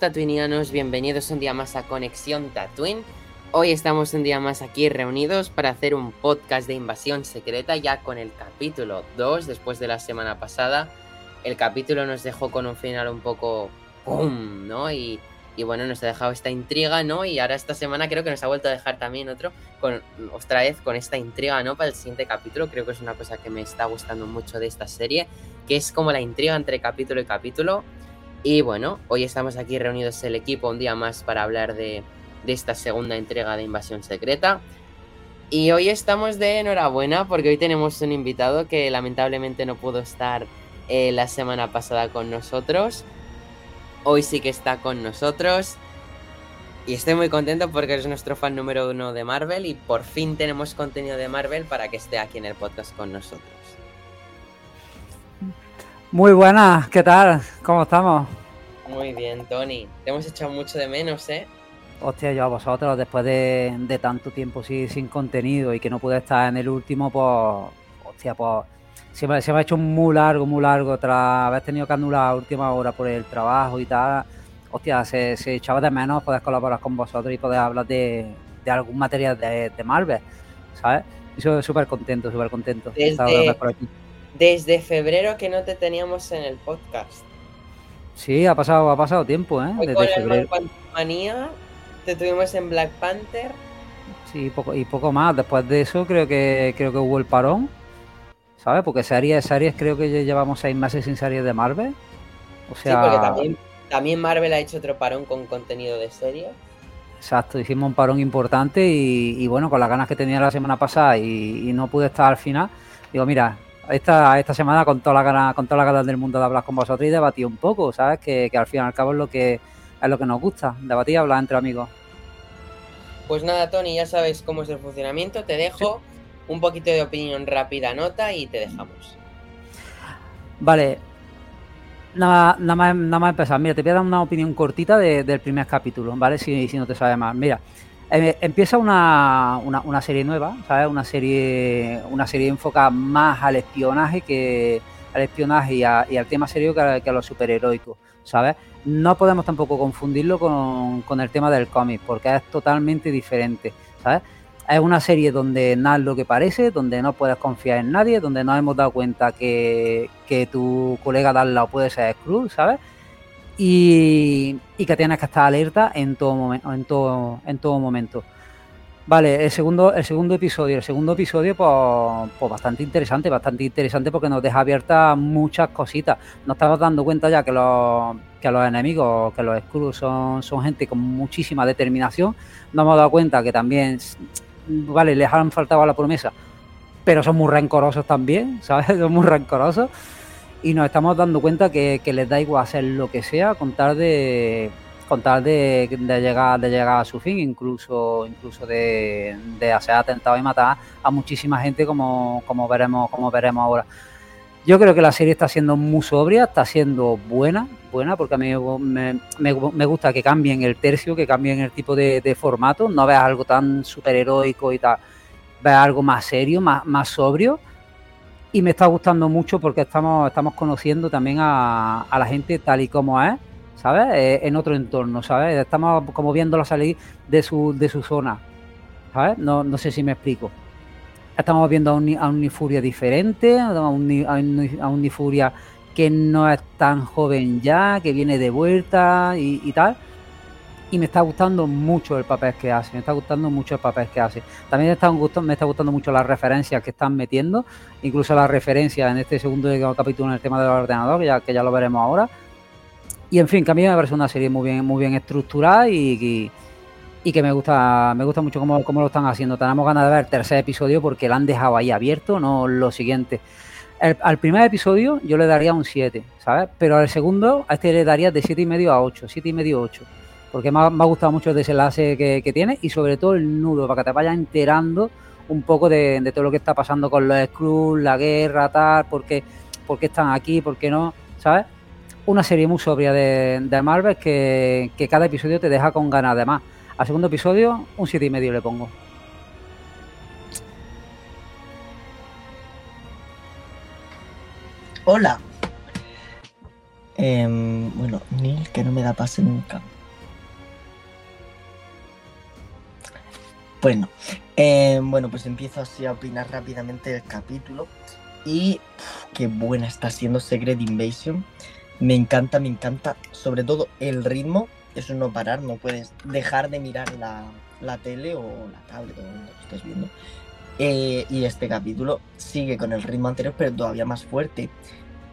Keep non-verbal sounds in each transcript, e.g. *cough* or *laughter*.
Tatuinianos, bienvenidos un día más a Conexión Tatooine. Hoy estamos un día más aquí reunidos para hacer un podcast de invasión secreta ya con el capítulo 2 después de la semana pasada. El capítulo nos dejó con un final un poco ¡pum! ¿no? Y, bueno, nos ha dejado esta intriga, ¿no? Y ahora esta semana creo que nos ha vuelto a dejar también otro, con, otra vez con esta intriga, ¿no? Para el siguiente capítulo. Creo que es una cosa que me está gustando mucho de esta serie, que es como la intriga entre capítulo y capítulo. Y bueno, hoy estamos aquí reunidos el equipo un día más para hablar de, esta segunda entrega de Invasión Secreta. Y hoy estamos de enhorabuena porque hoy tenemos un invitado que lamentablemente no pudo estar eh, la semana pasada con nosotros. Hoy sí que está con nosotros. Y estoy muy contento porque es nuestro fan número uno de Marvel y por fin tenemos contenido de Marvel para que esté aquí en el podcast con nosotros. Muy buenas, ¿qué tal? ¿Cómo estamos? Muy bien, Tony. Te hemos echado mucho de menos, ¿eh? Hostia, yo a vosotros, después de, tanto tiempo sin contenido y que no pude estar en el último, pues. Hostia, pues. Se me, se me ha hecho muy largo, muy largo, tras haber tenido que anular a última hora por el trabajo y tal. Hostia, se, echaba de menos poder colaborar con vosotros y poder hablar de, algún material de, Marvel, ¿sabes? Y soy súper contento, súper contento. de estar por aquí desde febrero que no te teníamos en el podcast. Sí, ha pasado, ha pasado tiempo, ¿eh? Desde con febrero. Manía, te tuvimos en Black Panther. Sí, poco, y poco más. Después de eso creo que creo que hubo el parón. ¿Sabes? Porque series, series creo que llevamos seis meses sin series de Marvel. O sea... Sí, porque también, también Marvel ha hecho otro parón con contenido de series. Exacto, hicimos un parón importante y, bueno, con las ganas que tenía la semana pasada y, y no pude estar al final, digo, mira, esta, esta semana con toda la gana, con toda la ganas del mundo de hablar con vosotros y debatir un poco, ¿sabes? Que, al fin y al cabo es lo que es lo que nos gusta, debatir y hablar entre amigos. Pues nada, Tony, ya sabes cómo es el funcionamiento. Te dejo un poquito de opinión rápida, nota y te dejamos. Vale. Nada, nada, más, nada más empezar. Mira, te voy a dar una opinión cortita del primer capítulo, ¿vale? Si, si no te sabes más. Mira, eh, empieza una, una, serie nueva, ¿sabes? Una serie, una serie enfocada más al espionaje que al espionaje y, al tema serio que a, lo superheroico, ¿sabes? No podemos tampoco confundirlo con, el tema del cómic, porque es totalmente diferente, ¿sabes? Es una serie donde nada es lo que parece, donde no puedes confiar en nadie, donde nos hemos dado cuenta que, que tu colega lado puede ser Scrooge, ¿sabes? Y, que tienes que estar alerta en todo momento, en todo, en todo momento. Vale, el segundo, el segundo episodio, el segundo episodio, pues, pues, bastante interesante, bastante interesante porque nos deja abiertas muchas cositas. Nos estamos dando cuenta ya que los, que los enemigos, que los Skrulls son, son gente con muchísima determinación. Nos hemos dado cuenta que también, vale, les han faltado la promesa, pero son muy rencorosos también, ¿sabes? *laughs* Son muy rencorosos y nos estamos dando cuenta que, les da igual hacer lo que sea con tal de contar de, llegar de llegar a su fin incluso incluso de, hacer atentados y matar a muchísima gente como, como veremos como veremos ahora. Yo creo que la serie está siendo muy sobria está siendo buena buena porque a mí me, me, gusta que cambien el tercio que cambien el tipo de, formato no veas algo tan superheroico y tal veas algo más serio más, más sobrio y me está gustando mucho porque estamos, estamos conociendo también a, la gente tal y como es, ¿sabes? Eh, en otro entorno, ¿sabes? Estamos como viéndola salir de su, de su zona, ¿sabes? No, no sé si me explico. Estamos viendo a un, a un Nifuria diferente, a un, a un Nifuria que no es tan joven ya, que viene de vuelta y, tal. Y me está gustando mucho el papel que hace, me está gustando mucho el papel que hace. También está gustando, me está gustando mucho las referencias que están metiendo, incluso las referencias en este segundo capítulo en el tema del ordenador, que ya, que ya lo veremos ahora. Y en fin, que a mí me parece una serie muy bien, muy bien estructurada y, y, que me gusta, me gusta mucho cómo, cómo, lo están haciendo. Tenemos ganas de ver el tercer episodio porque lo han dejado ahí abierto, no lo siguiente. al primer episodio yo le daría un 7, ¿sabes? Pero al segundo, a este le daría de 7,5 a 8, 7,5 a 8 porque me ha, gustado mucho el desenlace que, tiene y sobre todo el nudo, para que te vayas enterando un poco de, todo lo que está pasando con los Skrulls, la guerra, tal, por qué, están aquí, por qué no, ¿sabes? Una serie muy sobria de, Marvel que, cada episodio te deja con ganas de más. Al segundo episodio, un siete y medio le pongo. Hola. Em, bueno, Neil, que no me da pase nunca. Bueno, eh, bueno, pues empiezo así a opinar rápidamente el capítulo. Y qué buena está siendo Secret Invasion. Me encanta, me encanta. Sobre todo el ritmo. Eso no parar, no puedes dejar de mirar la, tele o la tablet o lo estés viendo. Eh, y este capítulo sigue con el ritmo anterior, pero todavía más fuerte.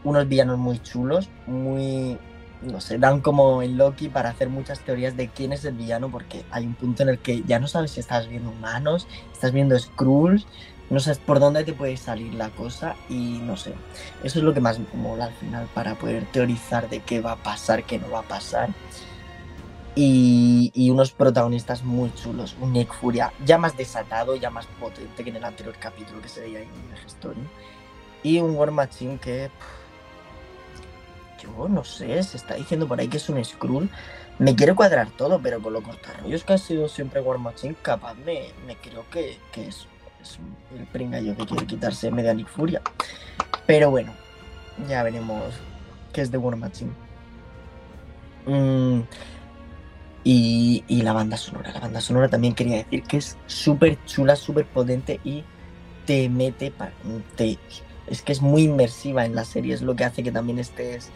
Unos villanos muy chulos, muy, no sé, dan como en Loki para hacer muchas teorías de quién es el villano, porque hay un punto en el que ya no sabes si estás viendo humanos, estás viendo Skrulls, no sabes por dónde te puede salir la cosa y no sé. Eso es lo que más me mola al final para poder teorizar de qué va a pasar, qué no va a pasar. Y, y unos protagonistas muy chulos. Un Nick Furia ya más desatado, ya más potente que en el anterior capítulo que se veía en el Story. Y un War Machine que no sé, se está diciendo por ahí que es un Skrull. Me quiere cuadrar todo, pero con lo cortarrollos que ha sido siempre War Machine, capaz me, creo que, es, el pringallo que quiere quitarse Medianic Furia. Pero bueno, ya veremos qué es de War Machine. Mm, y, y, la banda sonora. La banda sonora también quería decir que es súper chula, súper potente y te mete, te es que es muy inmersiva en la serie, es lo que hace que también estés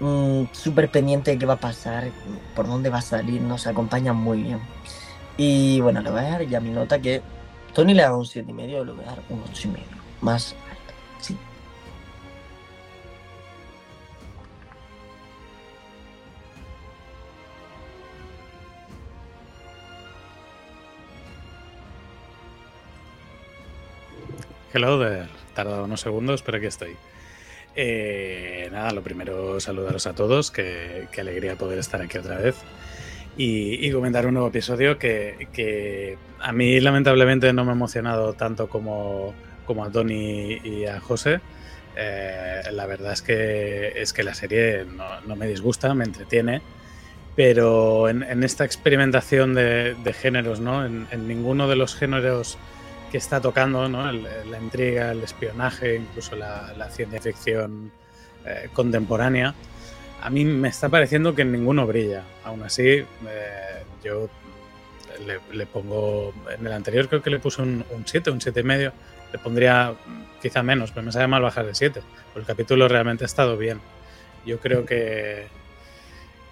mm, súper pendiente de qué va a pasar, por dónde va a salir, nos acompaña muy bien. Y bueno, le voy a dar ya mi nota que Tony le da un 7,5, le voy a dar un 8,5, más alto, sí. Hello there tardado unos segundos, pero aquí estoy. Eh, nada, lo primero saludaros a todos, qué, alegría poder estar aquí otra vez y, comentar un nuevo episodio que, a mí lamentablemente no me ha emocionado tanto como, como a Tony y a José. Eh, la verdad es que, es que la serie no, me disgusta, me entretiene, pero en, esta experimentación de, géneros, ¿no? en, ninguno de los géneros que está tocando, ¿no? la intriga, el espionaje, incluso la, ciencia ficción eh, contemporánea, a mí me está pareciendo que ninguno brilla. Aún así, eh, yo le, pongo, en el anterior creo que le puse un 7, un 7 y medio, le pondría quizá menos, pero me sabe mal bajar de 7, el capítulo realmente ha estado bien. Yo creo que,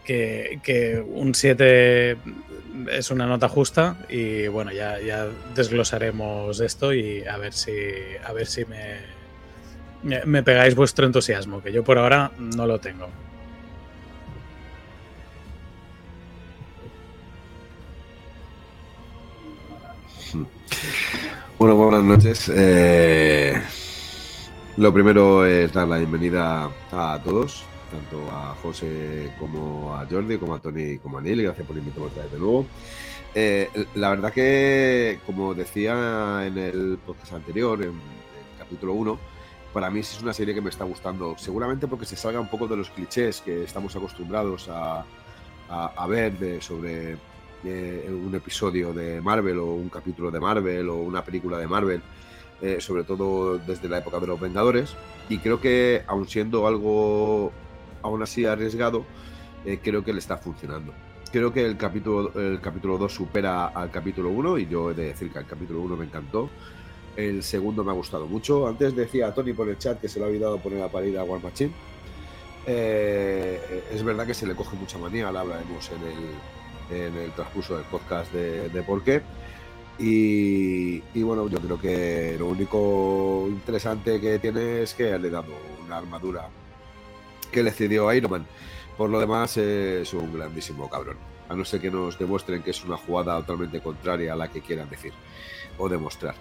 que, un 7 es una nota justa y bueno, ya, ya desglosaremos esto y a ver si, a ver si me, me, pegáis vuestro entusiasmo, que yo por ahora no lo tengo. Bueno, buenas noches. Eh, lo primero es dar la bienvenida a todos tanto a José como a Jordi, como a Tony como a Neil. Gracias por invitarme otra vez de nuevo. Eh, la verdad que, como decía en el podcast anterior, en el capítulo 1, para mí es una serie que me está gustando. Seguramente porque se salga un poco de los clichés que estamos acostumbrados a, a, ver de, sobre eh, un episodio de Marvel o un capítulo de Marvel o una película de Marvel. Eh, sobre todo desde la época de los Vengadores. Y creo que, aun siendo algo aún así arriesgado, eh, creo que le está funcionando. Creo que el capítulo, el capítulo 2 supera al capítulo 1 y yo he de decir que el capítulo 1 me encantó. El segundo me ha gustado mucho. Antes decía a Tony por el chat que se le ha olvidado poner a parir a War Machine. Eh, es verdad que se le coge mucha manía, la hablaremos en el, en el transcurso del podcast de, de por qué. Y, y, bueno, yo creo que lo único interesante que tiene es que le he dado una armadura que le cedió a Iron Man. Por lo demás, es un grandísimo cabrón. A no ser que nos demuestren que es una jugada totalmente contraria a la que quieran decir o demostrar.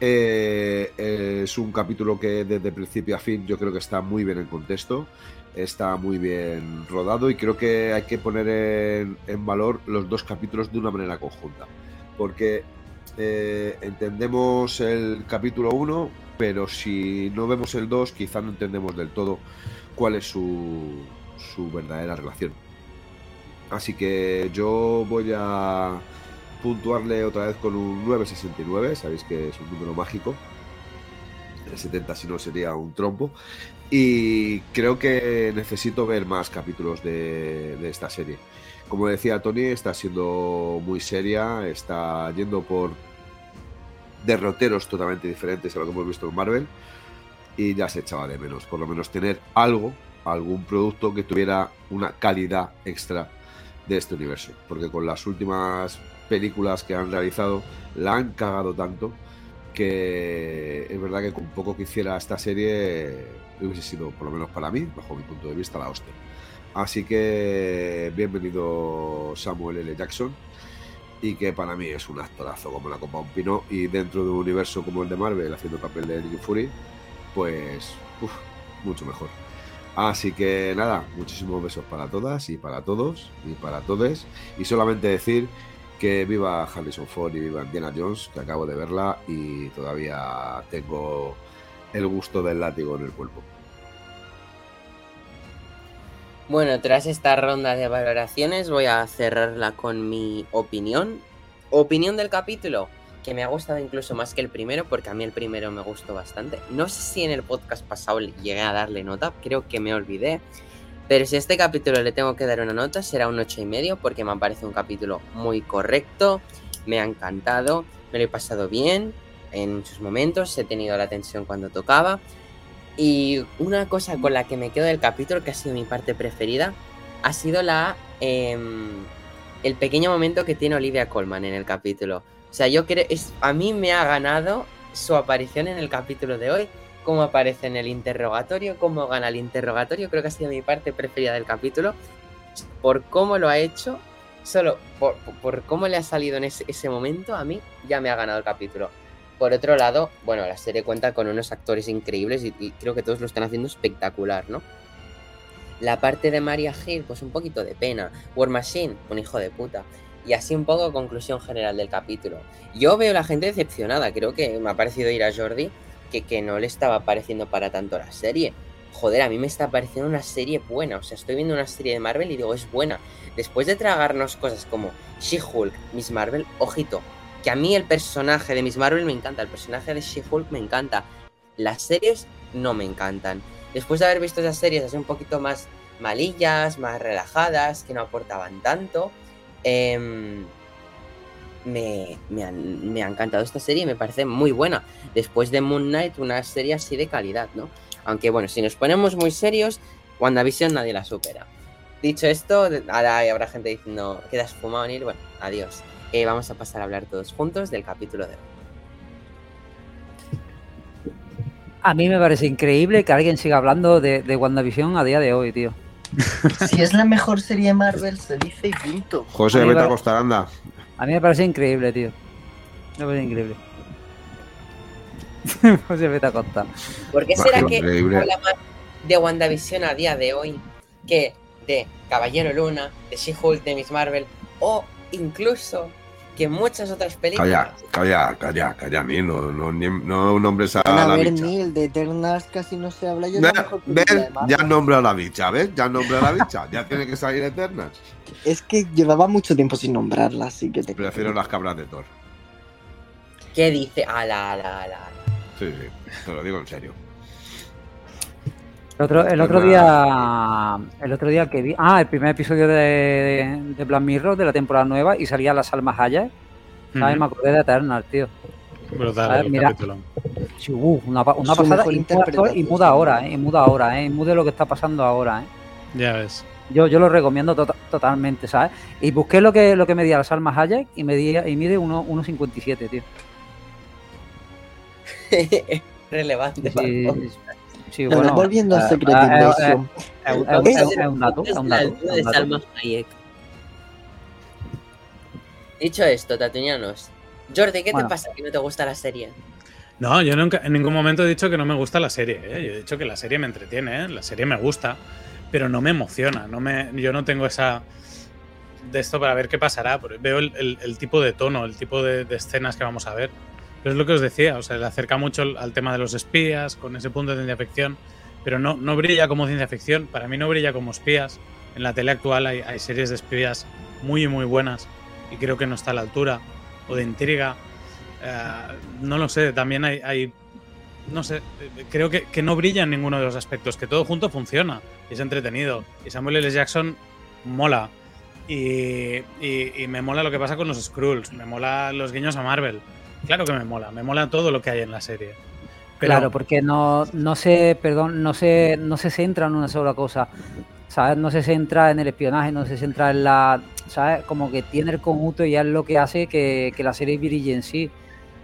Eh, es un capítulo que desde principio a fin yo creo que está muy bien en contexto, está muy bien rodado y creo que hay que poner en, valor los dos capítulos de una manera conjunta. Porque eh, entendemos el capítulo 1, pero si no vemos el 2, quizá no entendemos del todo cuál es su, su verdadera relación. Así que yo voy a puntuarle otra vez con un 969, sabéis que es un número mágico. El 70 si no sería un trompo. Y creo que necesito ver más capítulos de, de esta serie. Como decía Tony, está siendo muy seria, está yendo por derroteros totalmente diferentes a lo que hemos visto en Marvel y ya se echaba de menos, por lo menos tener algo, algún producto que tuviera una calidad extra de este universo, porque con las últimas películas que han realizado la han cagado tanto que es verdad que con poco que hiciera esta serie hubiese sido, por lo menos para mí, bajo mi punto de vista, la hostia. Así que bienvenido Samuel L. Jackson y que para mí es un actorazo como la Copa un Pino y dentro de un universo como el de Marvel haciendo papel de Nick Fury pues mucho mejor. Así que nada muchísimos besos para todas y para todos y para todos y solamente decir que viva Harrison Ford y viva Indiana Jones que acabo de verla y todavía tengo el gusto del látigo en el cuerpo. Bueno, tras esta ronda de valoraciones voy a cerrarla con mi opinión. Opinión del capítulo, que me ha gustado incluso más que el primero, porque a mí el primero me gustó bastante. No sé si en el podcast pasado llegué a darle nota, creo que me olvidé. Pero si a este capítulo le tengo que dar una nota, será un 8,5, porque me parece un capítulo muy correcto, me ha encantado, me lo he pasado bien en sus momentos, he tenido la tensión cuando tocaba. Y una cosa con la que me quedo del capítulo, que ha sido mi parte preferida, ha sido la eh, el pequeño momento que tiene Olivia Colman en el capítulo. O sea, yo creo, es, a mí me ha ganado su aparición en el capítulo de hoy, cómo aparece en el interrogatorio, cómo gana el interrogatorio, creo que ha sido mi parte preferida del capítulo, por cómo lo ha hecho, solo por, cómo le ha salido en ese, ese momento, a mí ya me ha ganado el capítulo. Por otro lado, bueno, la serie cuenta con unos actores increíbles y, y, creo que todos lo están haciendo espectacular, ¿no? La parte de Maria Hill, pues un poquito de pena. War Machine, un hijo de puta. Y así un poco conclusión general del capítulo. Yo veo a la gente decepcionada, creo que me ha parecido ir a Jordi que, que no le estaba pareciendo para tanto la serie. Joder, a mí me está pareciendo una serie buena. O sea, estoy viendo una serie de Marvel y digo, es buena. Después de tragarnos cosas como She-Hulk, Miss Marvel, ojito, que a mí el personaje de Miss Marvel me encanta, el personaje de She-Hulk me encanta. Las series no me encantan. Después de haber visto esas series así un poquito más malillas, más relajadas, que no aportaban tanto, eh, me, me, ha encantado esta serie y me parece muy buena. Después de Moon Knight, una serie así de calidad, ¿no? Aunque bueno, si nos ponemos muy serios, WandaVision nadie la supera. Dicho esto, ahora habrá gente diciendo, quedas fumado, Neil. Bueno, adiós eh, vamos a pasar a hablar todos juntos del capítulo de hoy. A mí me parece increíble que alguien siga hablando de WandaVision a día de hoy, tío. *laughs* Si es la mejor serie de Marvel, se dice y punto. José, vete a costar, anda. A mí me parece increíble, tío. Me parece increíble. *laughs* José, vete a costar. ¿Por qué será que habla más de WandaVision a día de hoy que de Caballero Luna, de She-Hulk, de Miss Marvel o incluso que muchas otras películas. Calla, calla, calla, calla, ni no, no, ni, no nombres a, a la ver, bicha. Neil, de Eternals casi no se habla. Yo Ve- Marvel. Ya nombró a la bicha, ¿ves? Ya nombró a la bicha. Ya tiene que salir Eternas. Es que llevaba mucho tiempo sin nombrarla, así que te Prefiero las cabras de Thor. ¿Qué dice? Ala, ala, ala. ala. Sí, sí, te lo digo en serio. El otro, el otro día, el otro día que vi, ah, el primer episodio de, de Black Mirror de la temporada nueva y salía la Salma Hayek, ¿sabes? Me acordé de Eternal, tío. Brutal mira. uh, una, pa- una pasada y y muda ahora, ¿eh? Y muda ahora, ¿eh? Y mude lo que está pasando ahora, ¿eh? Ya ves. Yo, yo lo recomiendo tota- totalmente, ¿sabes? Y busqué lo que, lo que medía la Salma Hayek y, medía, y mide uno- 1,57, tío. *laughs* Relevante. Sí. Sí, Bueno, bueno, volviendo a Secret Invasion. es un- dato, un dato. Dicho esto, tatuñanos. Jordi, ¿qué Bueno. te pasa que no te gusta la serie? No, yo nunca, en ningún momento he dicho que no me gusta la serie. ¿eh? Yo he dicho que la serie me entretiene, ¿eh? la serie me gusta, pero no me emociona. No me, yo no tengo esa de esto para ver qué pasará. porque Veo el, el- el tipo de tono, el tipo de, de escenas que vamos a ver. Pero es lo que os decía, o sea, le acerca mucho al- tema de los espías, con ese punto de ciencia ficción, pero no, no brilla como ciencia ficción. Para mí no brilla como espías. En la tele actual hay, hay series de espías muy, muy buenas y creo que no está a la altura. O de intriga. Eh, no lo sé, también hay, hay- no sé, creo que, que no brilla en ninguno de los aspectos, que todo junto funciona, y es entretenido. Y Samuel L. Jackson mola. Y, y- y me mola lo que pasa con los Skrulls, me mola los guiños a Marvel. Claro que me mola, me mola todo lo que hay en la serie. Claro, porque no, no se, perdón, no se, no se centra en una sola cosa. ¿Sabes? No se centra en el espionaje, no se centra en la. ¿Sabes? Como que tiene el conjunto y es lo que hace que, que la serie brille en sí.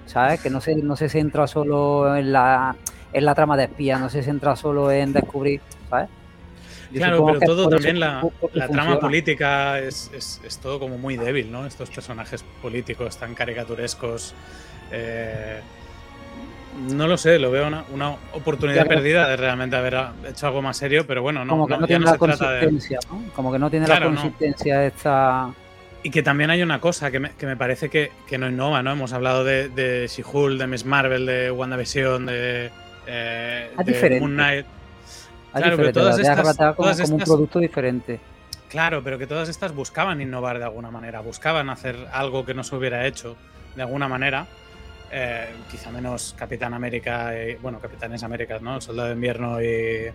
¿Sabes? Que no se, no se centra solo en la, en la trama de espía, no se centra solo en descubrir. ¿Sabes? Yo Claro, pero todo también la, la trama política es, es- es todo como muy débil, ¿no? Estos personajes políticos tan caricaturescos. eh, no lo sé, lo veo una, una oportunidad Claro. perdida de realmente haber hecho algo más serio, pero bueno, no, Como que no, no, tiene no la se trata de. ¿no? Como que no tiene Claro, la no. consistencia esta. Y que también hay una cosa que me, que me parece que, que no innova, ¿no? Hemos hablado de, de She-Hulk, de Miss Marvel, de WandaVision, de, eh, de. Moon Knight. Claro, pero todas estas- tratar como, todas como un estas- producto diferente. Claro, pero que todas estas buscaban innovar de alguna manera, buscaban hacer algo que no se hubiera hecho de alguna manera. Eh, quizá menos Capitán América, y, bueno, Capitanes Américas, ¿no? El Soldado de Invierno y,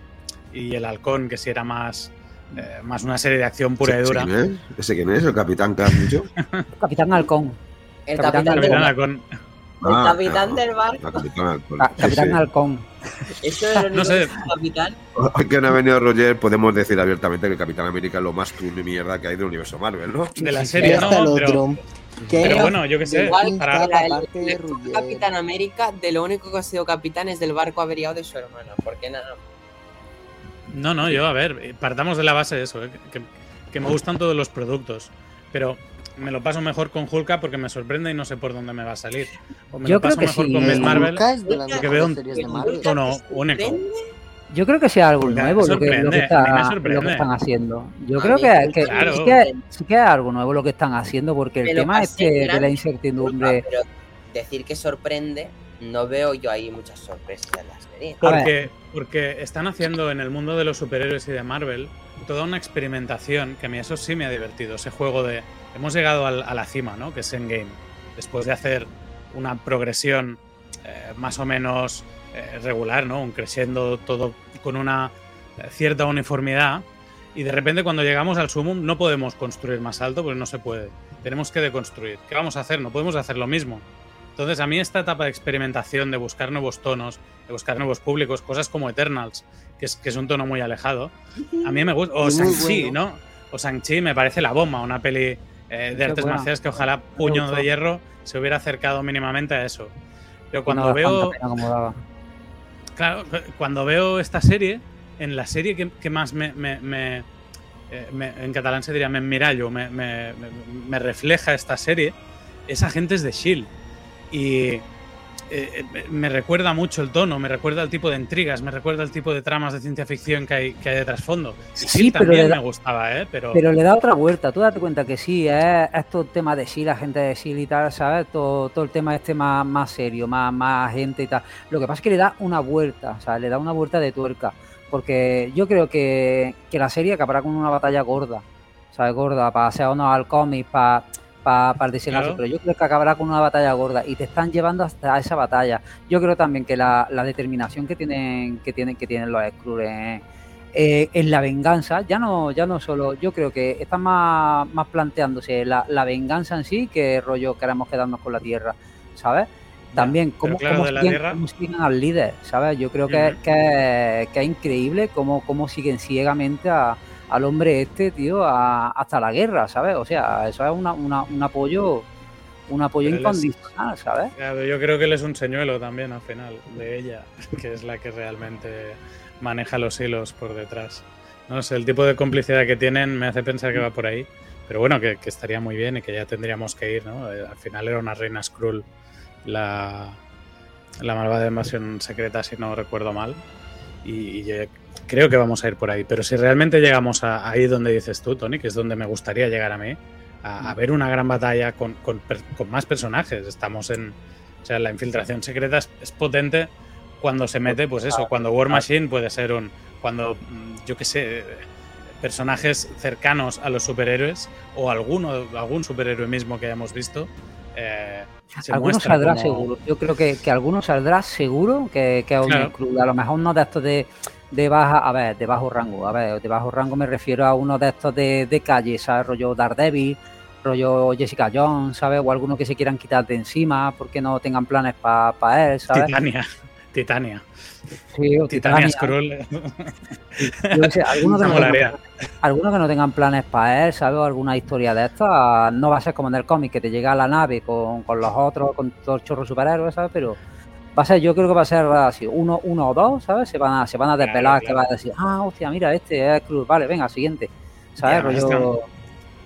y El Halcón, que sí era más, eh, más una serie de acción pura y ¿Ese dura. quién es? ¿Ese quién es? ¿El capitán que has dicho? Capitán Halcón. El Capitán. Halcón. El Ah, capitán claro. del barco. La capitana Halcón. Sí, Capitán sí. Halcón. Eso era *laughs* el No sé. capitán. Hoy que no ha venido Roger, podemos decir abiertamente que el Capitán América es lo más cool de mierda que hay del universo Marvel, ¿no? De la serie, no, pero, bueno, yo qué sé. Igual para- la- de. Capitán América, de lo único que ha sido capitán es del barco averiado de su hermano. Porque nada. No, no, yo, a ver, partamos de la base de eso, eh, que, que me gustan todos los productos, pero me lo paso mejor con Hulka porque me sorprende y no sé por dónde me va a salir. O me Yo lo paso creo que mejor sí, con eh, Miss Marvel. Hulka es de las porque veo un- tono que único. Yo creo que sea algo nuevo lo que, lo, que está- lo que están haciendo. Yo A creo mí que, que Claro. sí, que, sí que es algo nuevo lo que están haciendo, porque el tema pasé este de la incertidumbre. Pero decir que sorprende, no veo yo ahí muchas sorpresas en la serie. Porque, porque están haciendo en el mundo de los superhéroes y de Marvel toda una experimentación que a mí eso sí me ha divertido. Ese juego de. Hemos llegado al- a la cima, ¿no? Que es Endgame. Después de hacer una progresión eh, más o menos eh, regular, ¿no? Un creciendo todo con una eh, cierta uniformidad. Y de repente, cuando llegamos al sumum, no podemos construir más alto porque no se puede. Tenemos que deconstruir. ¿Qué vamos a hacer? No podemos hacer lo mismo. Entonces, a mí esta etapa de experimentación, de buscar nuevos tonos, de buscar nuevos públicos, cosas como Eternals, que es, que es un tono muy alejado, a mí me gusta. O Shang-Chi, bueno. ¿no? O Shang-Chi me parece la bomba, una peli eh, de artes buena. marciales que ojalá Puño de Hierro se hubiera acercado mínimamente a eso. Pero cuando veo, pena claro, cu- cuando veo esta serie, en la serie que, que más me, me- me- eh, me- en catalán se diría me mirallo, me, me- me- me refleja esta serie, es Agentes de Shield. Y eh, eh, me recuerda mucho el tono, me recuerda el tipo de intrigas, me recuerda el tipo de tramas de ciencia ficción que hay, que hay de trasfondo. Sí, también da- me gustaba, ¿eh? Pero, Pero le da otra vuelta, tú date cuenta que sí, es estos temas de sí, la gente de sí y tal, ¿sabes? Todo, todo el tema este más, más serio, más, más gente y tal. Lo que pasa es que le da una vuelta, o sea, le da una vuelta de tuerca. Porque yo creo que, que la serie acabará con una batalla gorda, ¿sabes? Gorda, para hacer honor al cómic, para para desenlace, Claro. pero yo creo que acabará con una batalla gorda y te están llevando hasta esa batalla. Yo creo también que la, la determinación que tienen, que tienen, que tienen los Skrulls en, eh, en la venganza, ya no, ya no solo, yo creo que están más, más planteándose la, la venganza en sí que rollo queremos quedarnos con la tierra, ¿sabes? También cómo, claro, cómo siguen, tierra- cómo siguen al líder, ¿sabes? Yo creo que, Ujú. que, que es increíble cómo, cómo siguen ciegamente a, al hombre este, tío, hasta la guerra, ¿sabes? O sea, eso es una, un apoyo un apoyo incondicional, ¿sabes? yo creo que él es un señuelo también al final de ella, que es la que realmente maneja los hilos por detrás. No sé, el tipo de complicidad que tienen me hace pensar que va por ahí. Pero bueno, que, estaría muy bien y que ya tendríamos que ir, ¿no? Eh, al final era una reina Skrull la, la malvada invasión secreta, si no recuerdo mal. Y, creo que vamos a ir por ahí. Pero si realmente llegamos a, ahí donde dices tú, Tony, que es donde me gustaría llegar a mí, a, ver una gran batalla con, con, más personajes. Estamos en. O sea, la infiltración secreta es, potente cuando se mete, pues eso, cuando War Machine puede ser un. Cuando, mm, yo qué sé, personajes cercanos a los superhéroes o alguno, algún superhéroe mismo que hayamos visto. Eh, algunos saldrá seguro. Yo creo que, que algunos saldrá seguro que, que A lo mejor no de estos de, de baja, a ver, de bajo rango. A ver, de bajo rango me refiero a uno de estos de, de calle, ¿sabes? Rollo Daredevil, rollo Jessica Jones, ¿sabes? O alguno que se quieran quitar de encima porque no tengan planes para él, ¿sabes? Titania. Titania. Sí, o Titania. Scroll. algunos, *laughs* que no que no tengan planes para él, ¿sabes? Alguna historia de estas. No va a ser como en el cómic, que te llega a la nave con, los otros, con todos los chorros superhéroes, ¿sabes? Pero va a ser, yo creo que va a ser así, uno, uno o dos, ¿sabes? Se van a, se van a desvelar, que va a decir, ah, hostia, mira, este es Cruz, vale, venga, siguiente. ¿Sabes?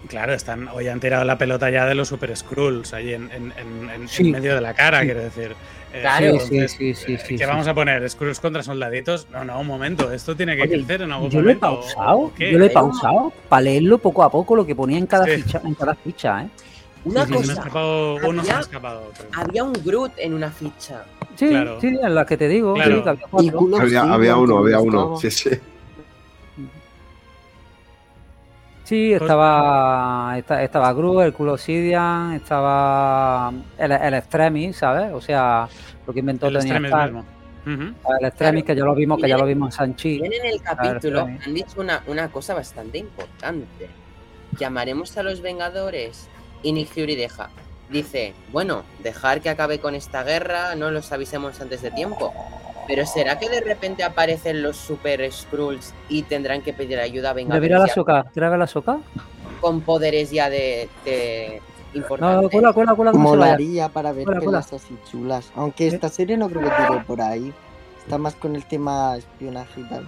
Claro, están, hoy han tirado la pelota ya de los Super Skrulls ahí en, en, medio de la cara, quiero decir. Eh, claro, sí, sí, sí, sí, ¿Qué vamos a poner? ¿Skrulls contra soldaditos? No, no, un momento, esto tiene que crecer en algún yo momento. Lo he pausado, yo lo he pausado para leerlo poco a poco lo que ponía en cada ficha, en cada ficha, ¿eh? Una cosa. uno se ha escapado. Había un Groot en una ficha. Sí, sí, en la que te digo. había, había, uno, había uno. Sí, sí. Sí, estaba, estaba Gru, el culo Obsidian, estaba el, el Extremis, ¿sabes? O sea, lo que inventó el Extremis El Extremis, que ya lo vimos, que ya lo vimos en Sanchi. En el capítulo han dicho una, una cosa bastante importante. Llamaremos a los Vengadores y Nick Fury deja. Dice, bueno, dejar que acabe con esta guerra, no los avisemos antes de tiempo. Pero ¿será que de repente aparecen los Super Skrulls y tendrán que pedir ayuda a Vengadores? ¿Te la soca? ¿Te la soca? Con poderes ya de, de importantes. No, cuela, cuela, cuela. Molaría para ver pelas así chulas. Aunque esta serie no creo que tire por ahí. Está más con el tema espionaje y tal.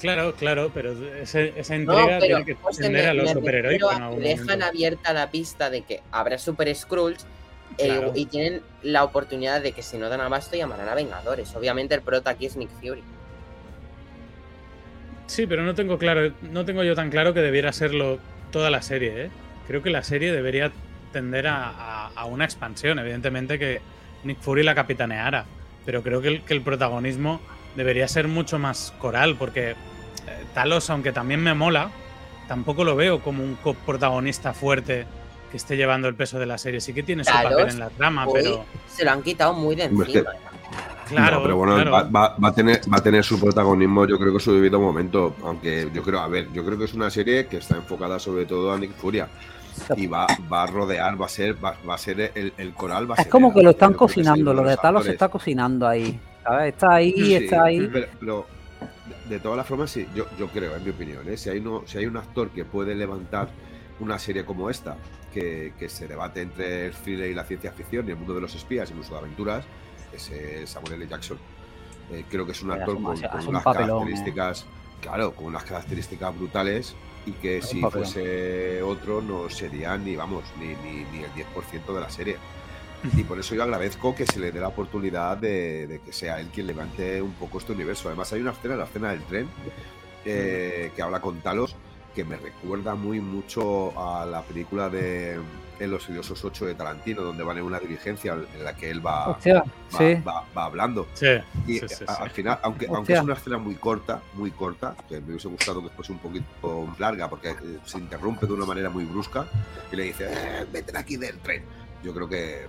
Claro, claro, pero esa entrega tiene que extender a los superhéroes. Dejan abierta la pista de que habrá Super Skrulls eh, y tienen la oportunidad de que si no dan abasto llamarán a Vengadores. Obviamente el prota aquí es Nick Fury. Sí, pero no tengo claro, no tengo yo tan claro que debiera serlo toda la serie, ¿eh? Creo que la serie debería tender a, una expansión, evidentemente que Nick Fury la capitaneara, pero creo que el, protagonismo debería ser mucho más coral, porque eh, Talos, aunque también me mola, tampoco lo veo como un protagonista fuerte que esté llevando el peso de la serie. Sí que tiene su papel en la trama, pero. Se lo han quitado muy de encima. Claro, pero bueno, Va, a tener, va a tener su protagonismo, yo creo que su debido momento. Aunque yo creo, a ver, yo creo que es una serie que está enfocada sobre todo a Nick Furia. Y va, va a rodear, va a ser, va, a ser el, coral. Va a es como que lo están cocinando, lo de Talos se está cocinando ahí. ¿Sabes? Está ahí, está ahí. Pero, de todas las formas, sí, yo, yo creo, en mi opinión, ¿eh? si, hay no, si hay un actor que puede levantar una serie como esta, que, se debate entre el thriller y la ciencia ficción y el mundo de los espías, incluso de aventuras, es Samuel L. Jackson. Eh, creo que es un actor con, unas ¿eh? características, claro, con unas características brutales y que si fuese otro no sería ni, vamos, ni, ni, el 10% de la serie. Y por eso yo agradezco que se le dé la oportunidad de, que sea él quien levante un poco este universo. Además hay una escena, la escena del tren, eh, que habla con Talos, que me recuerda muy mucho a la película de Los Idiosos 8 de Tarantino, donde van en una diligencia en la que él va, va, hablando. y al final, aunque, aunque es una escena muy corta, muy corta, que me hubiese gustado que fuese un poquito larga, porque eh, se interrumpe de una manera muy brusca, y le dice, eh, vete aquí del tren. Yo creo que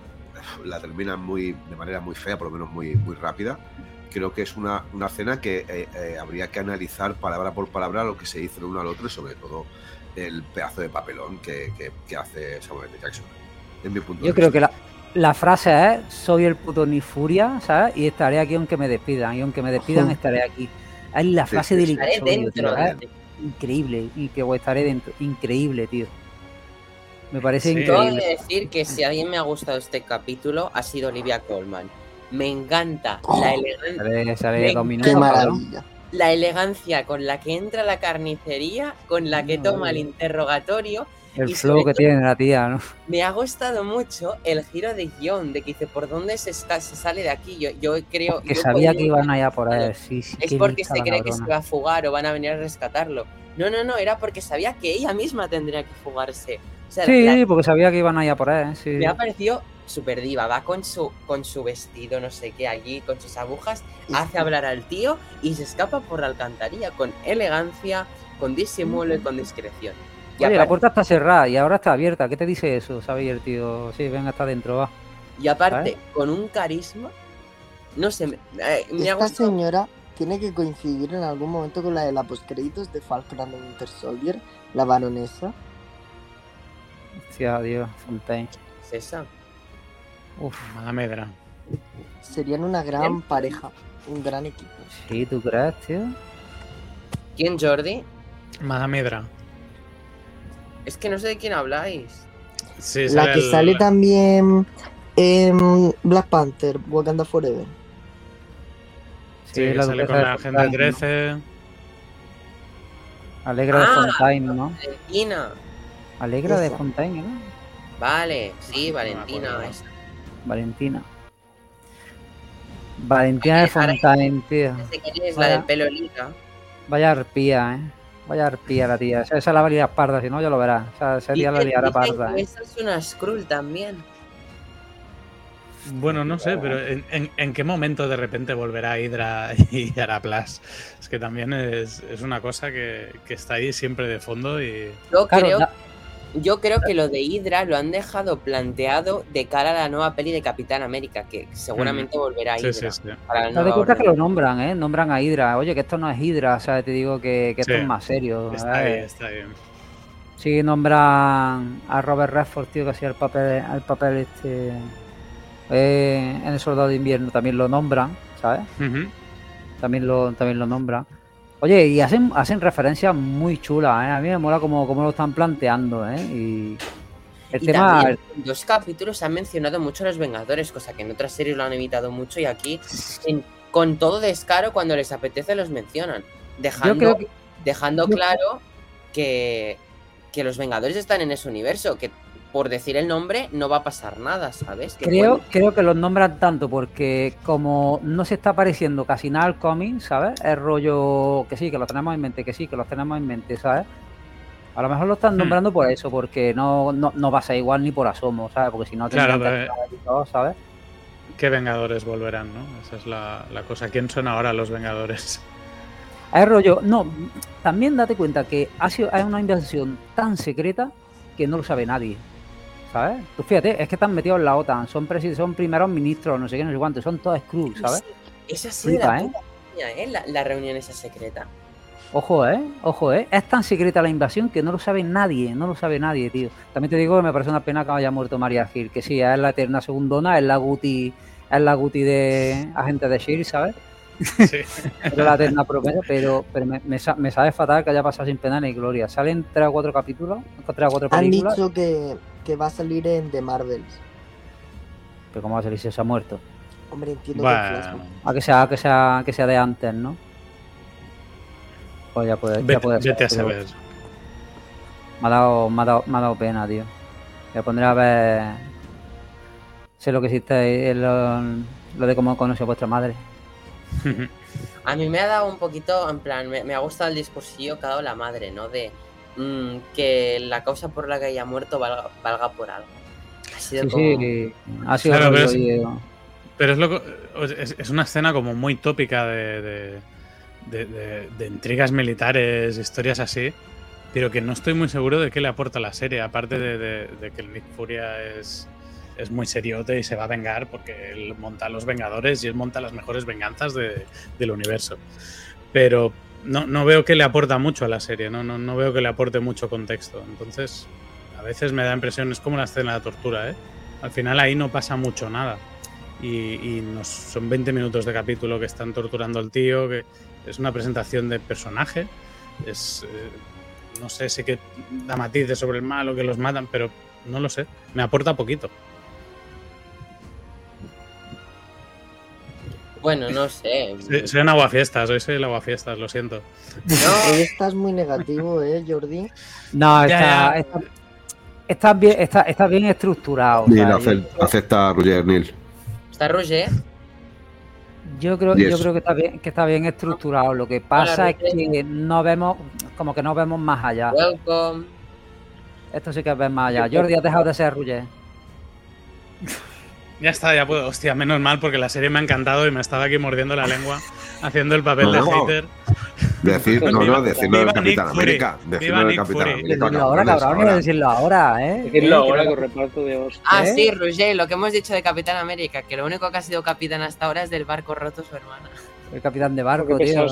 la termina muy, de manera muy fea, por lo menos muy, muy rápida creo que es una, una cena que eh, eh, habría que analizar palabra por palabra lo que se dice el uno al otro y sobre todo el pedazo de papelón que, hace Samuel L. Jackson. En mi punto Yo creo que la, frase es soy el puto ni furia, ¿sabes? Y estaré aquí aunque me despidan. Y aunque me despidan, *laughs* estaré aquí. Es la frase del Estaré dentro. increíble y que estaré dentro. Increíble, tío. Me parece Sí. Increíble. de decir que si a alguien me ha gustado este capítulo ha sido Olivia Colman. Me encanta la, elegan- Sale, sale Ven- dos Qué minutos, ¿no? maravilla. la elegancia con la que entra a la carnicería, con la que toma el interrogatorio. El y flow que tiene la tía, ¿no? Me ha gustado mucho el giro de guion, de que dice, ¿por dónde se, está, se sale de aquí? Yo, yo creo... Que yo sabía que iban allá por él. Sí, sí, Es porque se cree que se va a fugar o van a venir a rescatarlo. No, no, no, era porque sabía que ella misma tendría que fugarse. O sea, Sí, la- porque sabía que iban allá por él. Sí. me ha parecido súper diva. Va con su, con su vestido, no sé qué, allí, con sus agujas, *laughs* hace hablar al tío y se escapa por la alcantarilla con elegancia, con disimulo y con discreción. Y, Oye, la puerta está cerrada y ahora está abierta. ¿Qué te dice eso? El tío, sí, venga, está dentro, va. y aparte, ¿sabes? con un carisma, no sé, me, eh, me ha Esta gustado. señora tiene que coincidir en algún momento con la de la postcréditos de Falcon and the Winter Soldier, la baronesa. Hostia, Dios, Fontaine. Es esa. Uf, Madamedra. Serían una gran pareja, un gran equipo. sí, ¿tú crees, tío? ¿Quién, Jordi? Madamedra. Es que no sé de quién habláis. Sí, La que el- sale también en Black Panther, Wakanda Forever. Sí, que la sale con de la Agenda Fontaine, 13. ¿no? Alegra de Ah. Fontaine, ¿no? Valentina. Alegra de. Fontaine, ¿no? Vale, sí, Valentina. esa. Valentina. Valentina de Fontaine, tío. Quién es, la del pelo lila. Vaya arpía, ¿eh? Vaya arpía la tía. Esa, esa la va a liar parda, si no, ya lo verás. O sea, ese día la liará parda, que ¿eh? Esa es una Skrull también. Bueno, no sé, pero ¿en, en, en qué momento de repente volverá Hydra *laughs* y Araplas? Es que también es, es una cosa que, que está ahí siempre de fondo y. Yo Claro, creo, yo creo que lo de Hydra lo han dejado planteado de cara a la nueva peli de Capitán América, que seguramente volverá Sí, Hydra. sí, sí. para la Date nueva cuenta que lo nombran, ¿eh? Nombran a Hydra. Oye, que esto no es Hydra, o sea, te digo que, que esto Sí. es más serio. Está ¿sabes? está ahí. Sí, nombran a Robert Redford, tío, que hacía el papel, el papel este. eh, en el Soldado de Invierno también lo nombran, ¿sabes? También lo, también lo nombran. Oye, y hacen, hacen referencias muy chulas, ¿eh? A mí me mola como, como lo están planteando, ¿eh? Y el Y tema. también en dos capítulos han mencionado mucho a los Vengadores, cosa que en otras series lo han evitado mucho y aquí en- con todo descaro cuando les apetece los mencionan, dejando, que- dejando claro que, que los Vengadores están en ese universo, que por decir el nombre no va a pasar nada, ¿sabes? Creo, creo que los nombran tanto porque como no se está apareciendo casi nada al cómic, ¿sabes? Es rollo que sí, que lo tenemos en mente, que sí, que los tenemos en mente, ¿sabes? A lo mejor lo están Hmm. nombrando por eso, porque no, no, no va a ser igual ni por asomo, ¿sabes? Porque si no Claro, que estar ahí todos, ¿sabes? ¿Qué Vengadores volverán, no? Esa es la, la cosa. ¿Quién son ahora los Vengadores? *laughs* Es rollo, no, también date cuenta que ha sido, es una inversión tan secreta que no lo sabe nadie. ¿Sabes? Tú fíjate, es que están metidos en la OTAN, son, son primeros ministros, no sé qué, no sé cuánto, son todos Skrulls, ¿sabes? Esa Flipa, la ¿eh? ¿eh? La, la reunión esa secreta. Ojo, ¿eh? Ojo, ¿eh? Es tan secreta la invasión que no lo sabe nadie, no lo sabe nadie, tío. También te digo que me parece una pena que haya muerto María Gil, que sí, es la eterna segundona, es la Guti, es la Guti de agente de Shield, ¿sabes? Sí. *laughs* Es la eterna promesa, pero, pero me, me sa- me sabe fatal que haya pasado sin pena ni gloria. Salen tres o cuatro capítulos, tres o cuatro Han películas, dicho que, que va a salir en The Marvels. pero ¿cómo va a salir si se ha muerto? Hombre, entiendo que Bueno, Flashback. A que sea, a que sea, que sea de antes, ¿no? Pues ya puede, ya vete, puede ser, vete a pero- saber. Me ha dado, me ha dado, me ha dado pena, tío. Me pondré a ver. Sé lo que hiciste, lo, lo de cómo conoció a vuestra madre. *laughs* A mí me ha dado un poquito, en plan, me, me ha gustado el discursillo que ha dado la madre, ¿no? De mm, que la causa por la que haya muerto valga, valga por algo. Ha sido Sí, como... sí. Ha sido Claro, pero es- Pero es, lo, co- es, es una escena como muy tópica de, de, de- de- de intrigas militares, historias así, pero que no estoy muy seguro de qué le aporta la serie, aparte de, de- de que el Nick Furia es, es muy seriote y se va a vengar porque él monta a los Vengadores y él monta las mejores venganzas de- del universo. Pero no, no veo que le aporta mucho a la serie, ¿no? No, no veo que le aporte mucho contexto. Entonces, a veces me da impresión, es como la escena de la tortura, ¿eh? Al final ahí no pasa mucho nada y, y nos, son 20 minutos de capítulo que están torturando al tío, que es una presentación de personaje Es, eh, no sé, sé que da matices sobre el mal o que los matan, pero no lo sé. Me aporta poquito. Bueno, no sé. Soy, soy un aguafiestas, hoy soy el aguafiestas, lo siento. No, *laughs* Hoy estás muy negativo, ¿eh, Jordi? No, está, está, está bien, está, está bien estructurado. o Neil, sea, ace- yo, acepta a Roger Neil. está Roger. yo creo, Yes. yo creo que está bien, que está bien estructurado. Lo que pasa es que no vemos, como que no vemos más allá. Welcome. Esto sí que es ver más allá. Jordi, has dejado de ser Ruller. *laughs* Ya está, ya puedo. Hostia, menos mal porque la serie me ha encantado y me estaba aquí mordiendo la lengua haciendo el papel de No. hater. Decir, no, no, decirlo del Capitán. América. Decirlo del Capitán Fury. América. Decirlo ahora, cabrón, ahora. decirlo ahora, ¿eh? Decirlo ¿Eh? ahora con no- reparto de hostia. Ah, sí, Roger, lo que hemos dicho de Capitán América, que lo único que ha sido capitán hasta ahora es del barco roto su hermana. El capitán de barco, tío.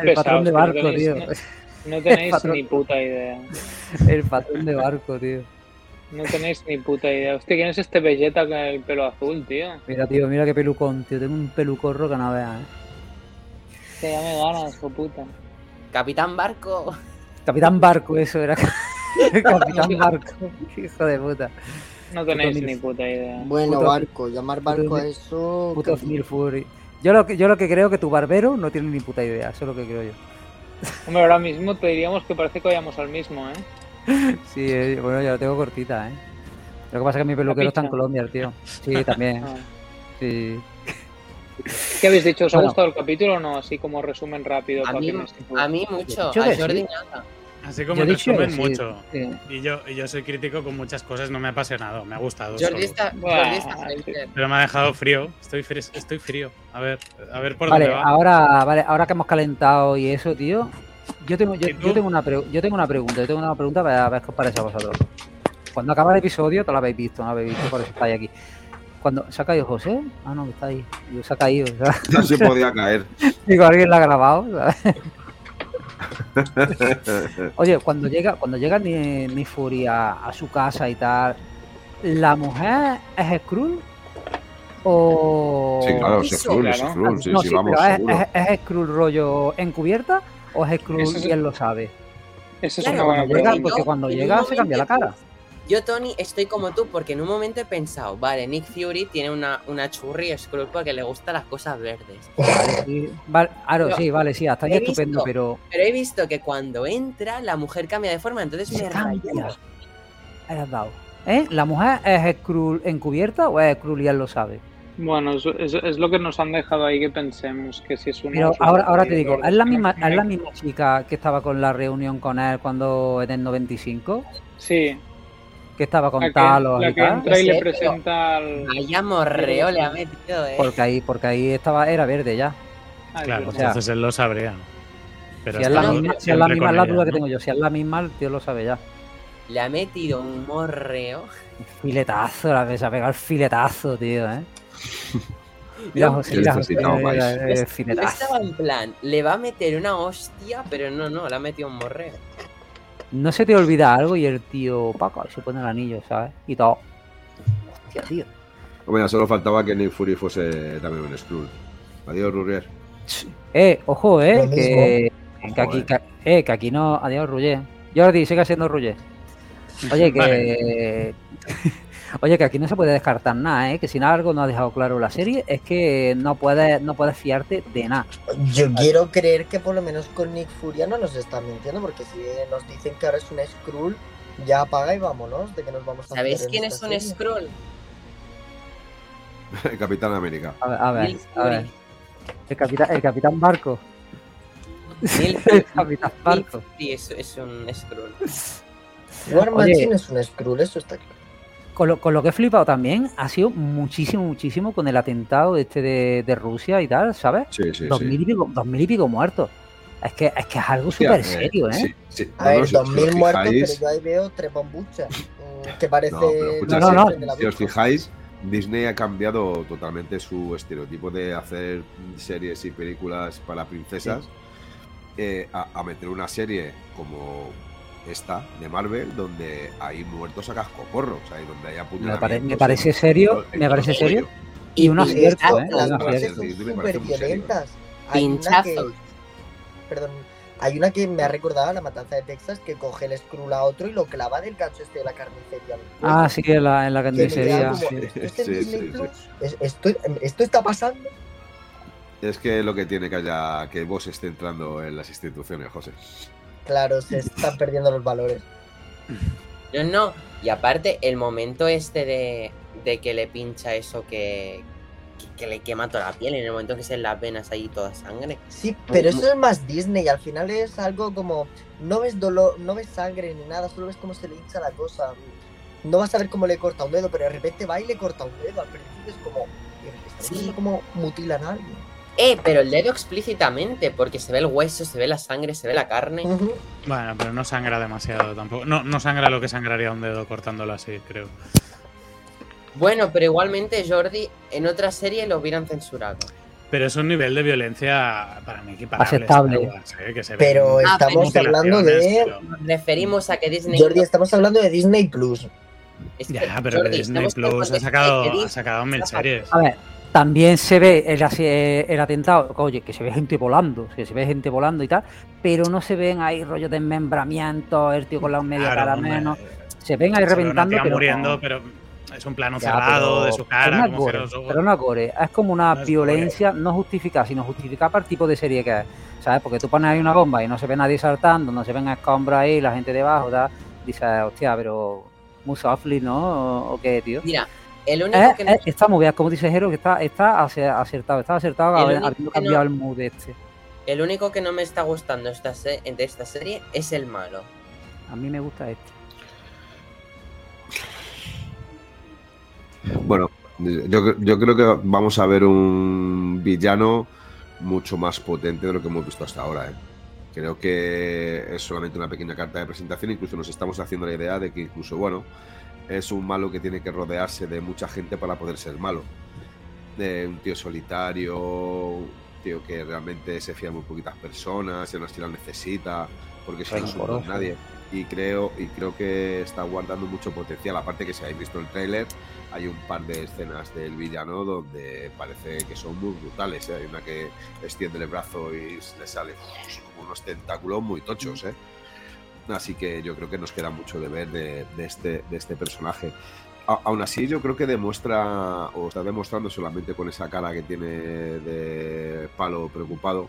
El, patrón de no barco, tenéis- tío. *laughs* No tenéis patrón. ni puta idea. *laughs* El patrón de barco, tío. No tenéis ni puta idea. Hostia, ¿quién es este Vegeta con el pelo azul, tío? Mira, tío, mira qué pelucón, tío. Tengo un pelucorro que no veas, ¿eh? Que ya me ganas, hijo puta. Capitán Barco. Capitán Barco, eso era. *laughs* Capitán Barco. Hijo de puta. No tenéis Puto ni puta idea. Bueno, Puto- barco, llamar barco a eso. Puto Phil Fury. Yo lo, que, yo lo que creo que tu barbero no tiene ni puta idea. Eso es lo que creo yo. Hombre, ahora mismo te diríamos que parece que vayamos al mismo, ¿eh? Sí, eh, bueno, ya lo tengo cortita, ¿eh? Lo que pasa es que mi peluquero está en. Colombia, el tío. Sí, también. Ah. Sí. ¿Qué habéis dicho? ¿Os ha Bueno. gustado el capítulo o no? Así como resumen rápido. A para mí, a mí mucho. Yo A sí. Jordi nada. Así como Yo resumen sí, mucho. sí. Y yo, y yo soy crítico con muchas cosas, no me ha apasionado, me ha gustado. Jordi está, Jordi está hyper. Pero me ha dejado frío. Estoy, fri- estoy frío. A ver, a ver por Vale, dónde va. ahora, vale, ahora que hemos calentado y eso, tío. Yo tengo, yo, yo tengo una pre- yo tengo una pregunta, yo tengo una pregunta para ver qué os parece a vosotros. Cuando acaba el episodio, te lo habéis visto, no lo habéis visto, por eso estáis aquí. Cuando se ha caído José, ah no, que está ahí. Digo, se ha caído. ¿sabes? *laughs* No se podía caer. Digo, alguien la ha grabado. ¿sabes? *laughs* Oye, cuando llega, cuando llega Ni, Ni Fury a, su casa y tal, ¿la mujer es Skrull? O. Sí, claro, se Skrull, se Skrull, sí, sí, vamos, es, es, es Skrull rollo encubierta o es Skrull Eso es- y él lo sabe? Esa es Claro, una buena pregunta. porque cuando llega se cambia la cara. Yo, Tony, estoy como tú, porque en un momento he pensado, vale, Nick Fury tiene una, una churri Skrull porque le gustan las cosas verdes. *laughs* Vale, sí, vale, claro, Pero sí, vale, sí, hasta ahí he estupendo, visto- pero Pero he visto que cuando entra, la mujer cambia de forma, entonces se me. Ahí has dado. ¿Eh? ¿La mujer es Skrull encubierta o es Skrull y él lo sabe? Bueno, es, es- es lo que nos han dejado ahí que pensemos, que si es una... Pero ahora, ahora te digo. ¿es la, misma, ¿es la misma chica que estaba con la reunión con él cuando en el 95? Sí, Que estaba con la que, Talos la y que tal. entra y Sí, le presenta al... Vaya morreo le ha metido, eh. Porque ahí, porque ahí estaba, era verde ya. Claro, o sea- entonces él lo sabría. Pero Si es la misma, si es la, misma la ella, duda que ¿no? tengo yo. Si es la misma, el tío lo sabe ya. Le ha metido un morreo. Un filetazo, la vez se ha pegado el filetazo, tío, ¿eh? *laughs* Estaba en plan, le va a meter una hostia, pero no, no, le ha metido un morreo. No se te olvida algo y el tío Paco se pone el anillo, ¿sabes? Y todo. Hostia, tío. Hombre, ya solo faltaba que Nick Fury fuese también un Skrull. Adiós, Rurier. Eh, ojo, eh, que, que aquí, eh. que, eh, que aquí no. Adiós, Ruller. Jordi, sigue siendo Ruller. Oye, que. *laughs* Oye, que aquí no se puede descartar nada, ¿eh? Que si algo no ha dejado claro la serie es que no puedes, no puedes fiarte de nada. Yo quiero creer que por lo menos con Nick Furia no nos están mintiendo, porque si nos dicen que ahora es un Skrull, ya apaga y vámonos, de que nos vamos a ¿Sabéis quién es un serie. scroll? *laughs* El Capitán América. A ver, a ver, a ver. El capitán, el capitán Barco. *laughs* El capitán Barco. Sí, es, es un scroll. War. Machine es un Skrull, eso está claro. Con lo, con lo que he flipado también ha sido muchísimo, muchísimo con el atentado este de, de Rusia y tal, ¿sabes? Sí, sí, dos, sí. mil y pico, dos mil y pico muertos. Es que es, que es algo súper eh, serio, ¿eh? Sí, sí. A ver, si os 2000 muertos, pero yo ahí veo tres bombuchas. mm, Que parece. No, pero escucha, No, no, no. Si os fijáis, Disney ha cambiado totalmente su estereotipo de hacer series y películas para princesas eh, a, a meter una serie como esta de Marvel donde hay muertos a cascoporro, o sea, y donde hay Me, pare- me parece serio, me parece serio. Y un Y acierto, estas- ¿eh? Las muertes son súper violentas. Pinchazos. Perdón. Hay una que me ha recordado a la matanza de Texas que coge el Skrull a otro y lo clava del gancho este de la carnicería. Ah, sí, en la, en la carnicería. como, sí. ¿esto, es en *laughs* Sí, Disney sí, sí. Plus? ¿Es- Esto, ¿Esto está pasando? Es que lo que tiene que haya que vos esté entrando en las instituciones, José. Claro, se están perdiendo los valores. No, no. Y aparte, el momento este de, de que le pincha eso que, que, que le quema toda la piel, en el momento que se las venas ahí toda sangre. Sí, pero eso es más Disney. Al final es algo como. No ves dolor, no ves sangre ni nada, solo ves cómo se le hincha la cosa. No vas a ver cómo le corta un dedo, pero de repente va y le corta un dedo. Al principio es como. ¿Estás Sí. cómo mutilan a alguien? Eh, pero el dedo explícitamente, porque se ve el hueso, se ve la sangre, se ve la carne. Bueno, pero no sangra demasiado tampoco. No, no sangra lo que sangraría un dedo cortándolo así, creo. Bueno, pero igualmente, Jordi, en otra serie lo hubieran censurado. Pero es un nivel de violencia para mí equiparable. a Aceptable. Wars, ¿eh? que se Pero estamos hablando de. Nos referimos a que Disney. Jordi, estamos hablando de Disney Plus. Es que, Ya, pero Jordi, Disney Plus ha sacado, ha sacado mil series. A ver, también se ve el, eh, el atentado, oye, que se ve gente volando, que se ve gente volando y tal, pero no se ven ahí rollos de desmembramiento, el tío con la media Claro, cara menos. Se ven ahí se reventando, pero, muriendo, no- pero es un plano Ya, cerrado pero- de su pero cara, no es como gore, pero no es gore, es como una No violencia no justificada, sino justificada para el tipo de serie que es, ¿sabes? Porque tú pones ahí una bomba y no se ve nadie saltando, no se ven escombros ahí, la gente debajo, tal, dices, hostia, pero muy softly, ¿no? ¿O, o qué, tío? Mira, el único Eh, que eh, no- está muy bien, como dice Jero, que está, está ace- acertado, está acertado El haber- único habiendo no- cambiado el mood este. el único que no me está gustando esta se- de esta serie es el malo. A mí me gusta este. Bueno, yo, yo creo que vamos a ver un villano mucho más potente de lo que hemos visto hasta ahora. ¿eh? Creo que es solamente una pequeña carta de presentación, incluso nos estamos haciendo la idea de que incluso, bueno, es un malo que tiene que rodearse de mucha gente para poder ser malo. De un tío solitario, un tío que realmente se fía de muy poquitas personas, aún así las necesita, porque si no Rencoroso. nadie. Y creo, y creo que está guardando mucho potencial. Aparte que si habéis visto el tráiler, hay un par de escenas del villano donde parece que son muy brutales. ¿eh? Hay una que extiende el brazo y le sale como unos tentáculos muy tochos. ¿eh? Así que yo creo que nos queda mucho de ver de, de este, de este personaje. A- aún así, yo creo que demuestra, o está demostrando solamente con esa cara que tiene de palo preocupado,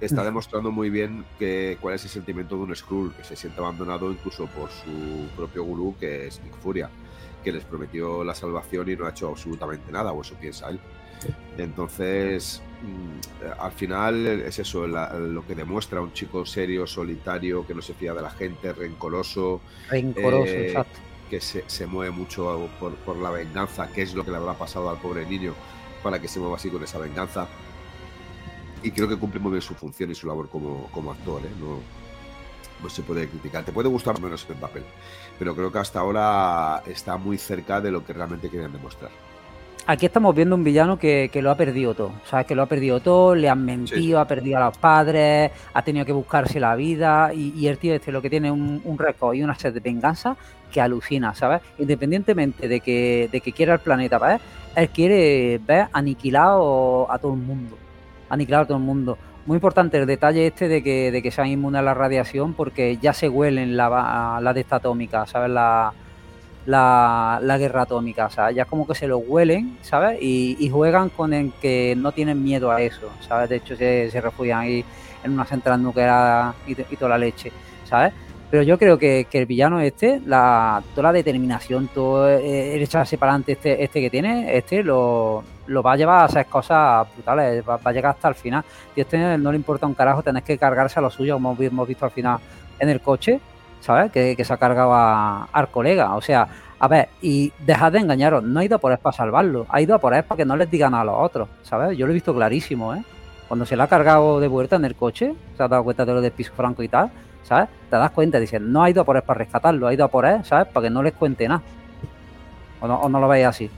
está demostrando muy bien que, cuál es el sentimiento de un Skrull, que se siente abandonado incluso por su propio gurú, que es Nick Furia, que les prometió la salvación y no ha hecho absolutamente nada, o eso piensa él. Entonces, al final es eso, la- lo que demuestra un chico serio, solitario, que no se fía de la gente, rencoroso, Rencoroso, Eh, exacto. que se, se mueve mucho por, por la venganza, qué es lo que le habrá pasado al pobre niño para que se mueva así con esa venganza. Y creo que cumple muy bien su función y su labor como, como actor, ¿eh? no, no se puede criticar. Te puede gustar menos el papel, pero creo que hasta ahora está muy cerca de lo que realmente quieren demostrar. Aquí estamos viendo un villano que, que lo ha perdido todo. ¿Sabes? Que lo ha perdido todo, le han mentido, ha perdido a los padres, ha tenido que buscarse la vida. Y, y el tío este lo que tiene un, un récord y una sed de venganza que alucina, ¿sabes? Independientemente de que, de que quiera el planeta, ¿ves? Él quiere ver aniquilado a todo el mundo. Aniquilado a todo el mundo. Muy importante el detalle este de que, de que sean inmunes a la radiación porque ya se huelen la, la de esta atómica, ¿sabes? La, la, la guerra atómica, ¿sabes? Ya como que se lo huelen, ¿sabes? Y, y juegan con el que no tienen miedo a eso, ¿sabes? De hecho se, refugian ahí en una central nuclear y, toda la leche, ¿sabes? Pero yo creo que, el villano este, la, toda la determinación, todo el echarse para adelante este, este que tiene, este lo, va a llevar a hacer cosas brutales, va a llegar hasta el final. Y este no le importa un carajo, tenés que cargarse a lo suyo, como hemos visto al final en el coche, ¿sabes? Que, que se ha cargado a- al colega. O sea, a ver, y dejad de engañaros, no ha ido a por él para salvarlo, ha ido a por él para que no les digan a los otros, ¿sabes? Yo lo he visto clarísimo, ¿eh? Cuando se le ha cargado de vuelta en el coche, se ha dado cuenta de lo del piso franco y tal, ¿sabes? Te das cuenta, dicen, no ha ido a por él para rescatarlo, ha ido a por él, ¿sabes? Para que no les cuente nada. ¿O no, o no lo veis así?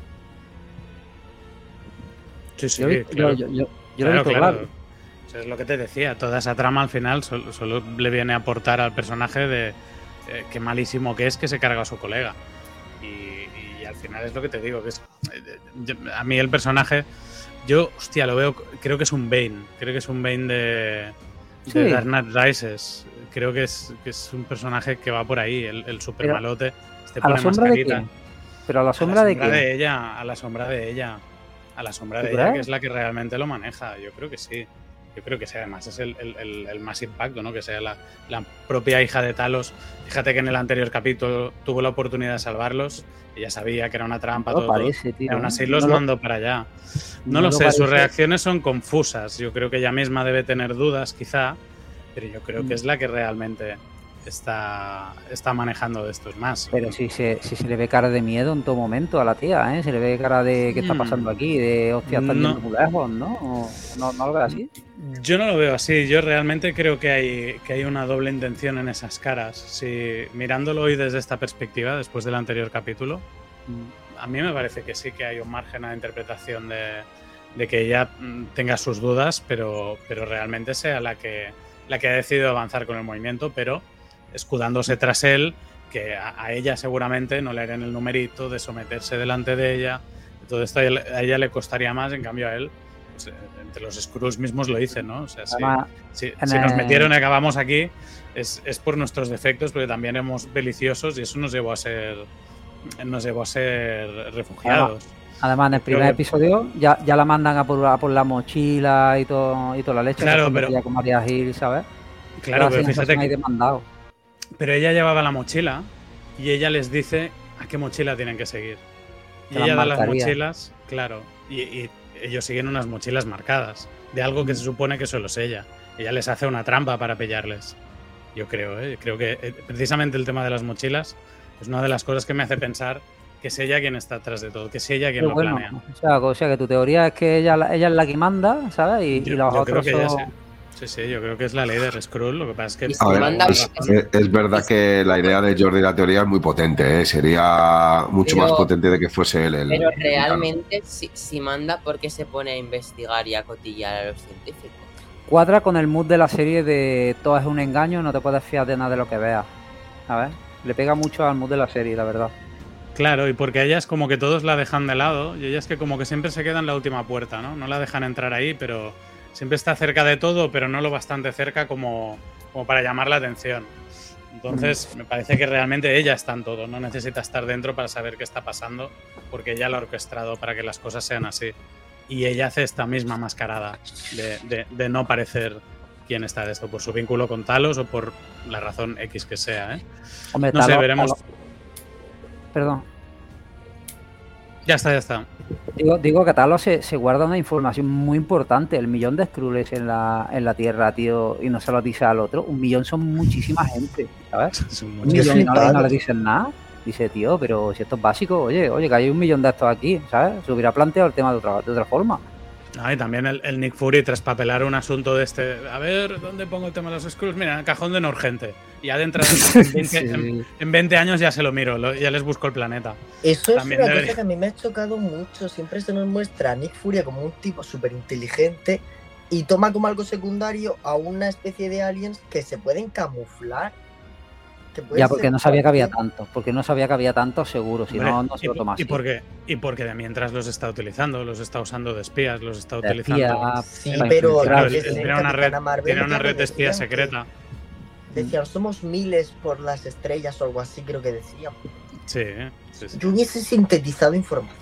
Sí, sí, Yo, lo he visto- claro. yo- yo- yo lo he Claro, visto claro. claro. Es lo que te decía, toda esa trama al final solo, solo le viene a aportar al personaje de eh, qué malísimo que es que se carga a su colega. Y, y al final es lo que te digo, que es eh, yo- a mí el personaje, yo, hostia, lo veo, creo que es un Bane, creo que es un Bane de, de Sí. Dark Knight Rises. Creo que es, que es un personaje que va por ahí, el, el super malote. Este ¿A la pone sombra de mascarita. Pero a la A sombra la de sombra quién. de ella, a la sombra de ella. A la sombra ¿Tú de ella, que es la que realmente lo maneja. Yo creo que sí. Yo creo que sí, además es el, el- más impacto, ¿no? Que sea la, la propia hija de Talos. Fíjate que en el anterior capítulo tuvo la oportunidad de salvarlos. Ella sabía que era una trampa, No todo, parece, tío. y aún así No los lo- mandó para allá. No, no lo lo sé, sus reacciones son confusas. Yo creo que ella misma debe tener dudas, quizá, pero yo creo Mm. que es la que realmente está, está manejando de estos más. Pero si se, si se le ve cara de miedo en todo momento a la tía, ¿eh? Se le ve cara de qué está Mm. pasando aquí, de hostia, están No. muy lejos, ¿no? ¿O ¿No, no lo ves así? Yo no lo veo así. Yo realmente creo que hay, que hay una doble intención en esas caras. Si mirándolo hoy desde esta perspectiva, después del anterior capítulo, a mí me parece que sí que hay un margen a interpretación de, de que ella mm, tenga sus dudas, pero, pero realmente sea la que, la que ha decidido avanzar con el movimiento, pero escudándose tras él, que a, a ella seguramente no le harían el numerito de someterse delante de ella. Todo esto a ella, a ella le costaría más, en cambio a él, pues, eh, entre los Skrulls mismos lo dicen, ¿no? O sea, Si, si nos metieron y acabamos aquí, es, es por nuestros defectos, porque también éramos beliciosos y eso nos llevó a ser nos llevó a ser refugiados. además, en el primer que- episodio ya, ya la mandan a por, a por la mochila y todo y toda la leche. Claro, pero- con María Gil, ¿sabes? Claro, pero fíjate que demandado. Pero ella llevaba la mochila y ella les dice a qué mochila tienen que seguir. Y ella da las mochilas, claro, y, y ellos siguen unas mochilas marcadas de algo Mm. que se supone que solo es ella. Ella les hace una trampa para pillarles. Yo creo, ¿eh? creo que eh, precisamente el tema de las mochilas es una de las cosas que me hace pensar que es ella quien está atrás de todo, que es ella quien Pero lo bueno, planea. o sea, o sea, que tu teoría es que ella, ella es la que manda, ¿sabes? Y, Yo, y los yo creo otros ella. Sí. Sí, yo creo que es la ley de Skrull. Lo que pasa es que. A ver, es, es- es verdad que la idea de Jordi, la teoría es muy potente, ¿eh? sería mucho Pero- más potente de que fuese él. el- Pero el realmente, si, si manda, ¿por qué se pone a investigar y a cotillar a los científicos? Cuadra con el mood de la serie de todo es un engaño, no te puedes fiar de nada de lo que veas. ¿Sabes? Le pega mucho al mood de la serie, la verdad. Claro, y porque ellas como que todos la dejan de lado y ellas que como que siempre se quedan en la última puerta, ¿no? No la dejan entrar ahí, pero siempre está cerca de todo, pero no lo bastante cerca como, como para llamar la atención. Entonces, me parece que realmente ella está en todo, no necesita estar dentro para saber qué está pasando, porque ella lo ha orquestado para que las cosas sean así. Y ella hace esta misma mascarada de, de- de no parecer quién está de esto, por su vínculo con Talos o por la razón X que sea, ¿eh? Hombre, No sé, veremos. Talos- Perdón. Ya está, ya está. Digo, digo que Talos se, se guarda una información muy importante. El millón de Skrulls en la, en la Tierra, tío, y no se lo dice al otro. Un millón son muchísima gente, ¿sabes? *laughs* Es un millón y no le dicen nada. Dice, tío, pero si esto es básico, oye, oye, que hay un millón de estos aquí, ¿sabes? Se hubiera planteado el tema de otra, de otra forma. Ah, y también el, el Nick Fury traspapelar un asunto de este. A ver, ¿dónde pongo el tema de los Skrulls? Mira, en el cajón de no urgente. Y ya dentro de *laughs* en 20, Sí, en- sí. en 20 años ya se lo miro, lo- ya les busco el planeta. Eso es una debería. cosa que a mí me ha chocado mucho. Siempre se nos muestra a Nick Furia como un tipo súper inteligente y toma como algo secundario a una especie de aliens que se pueden camuflar. Ya, porque ser no sabía que había tanto. Porque no sabía que había tanto, seguro. Si Hombre, no, no se lo toma y porque, y porque de mientras los está utilizando, los está usando de espías, los está De utilizando. espía, Sí, pero. Claro, tiene una red, Capitana Marvel tiene una ya red me de espía secreta. Decían, somos miles por las estrellas o algo así, creo que decían. Sí, ¿eh? sí, sí. Yo hubiese sintetizado información.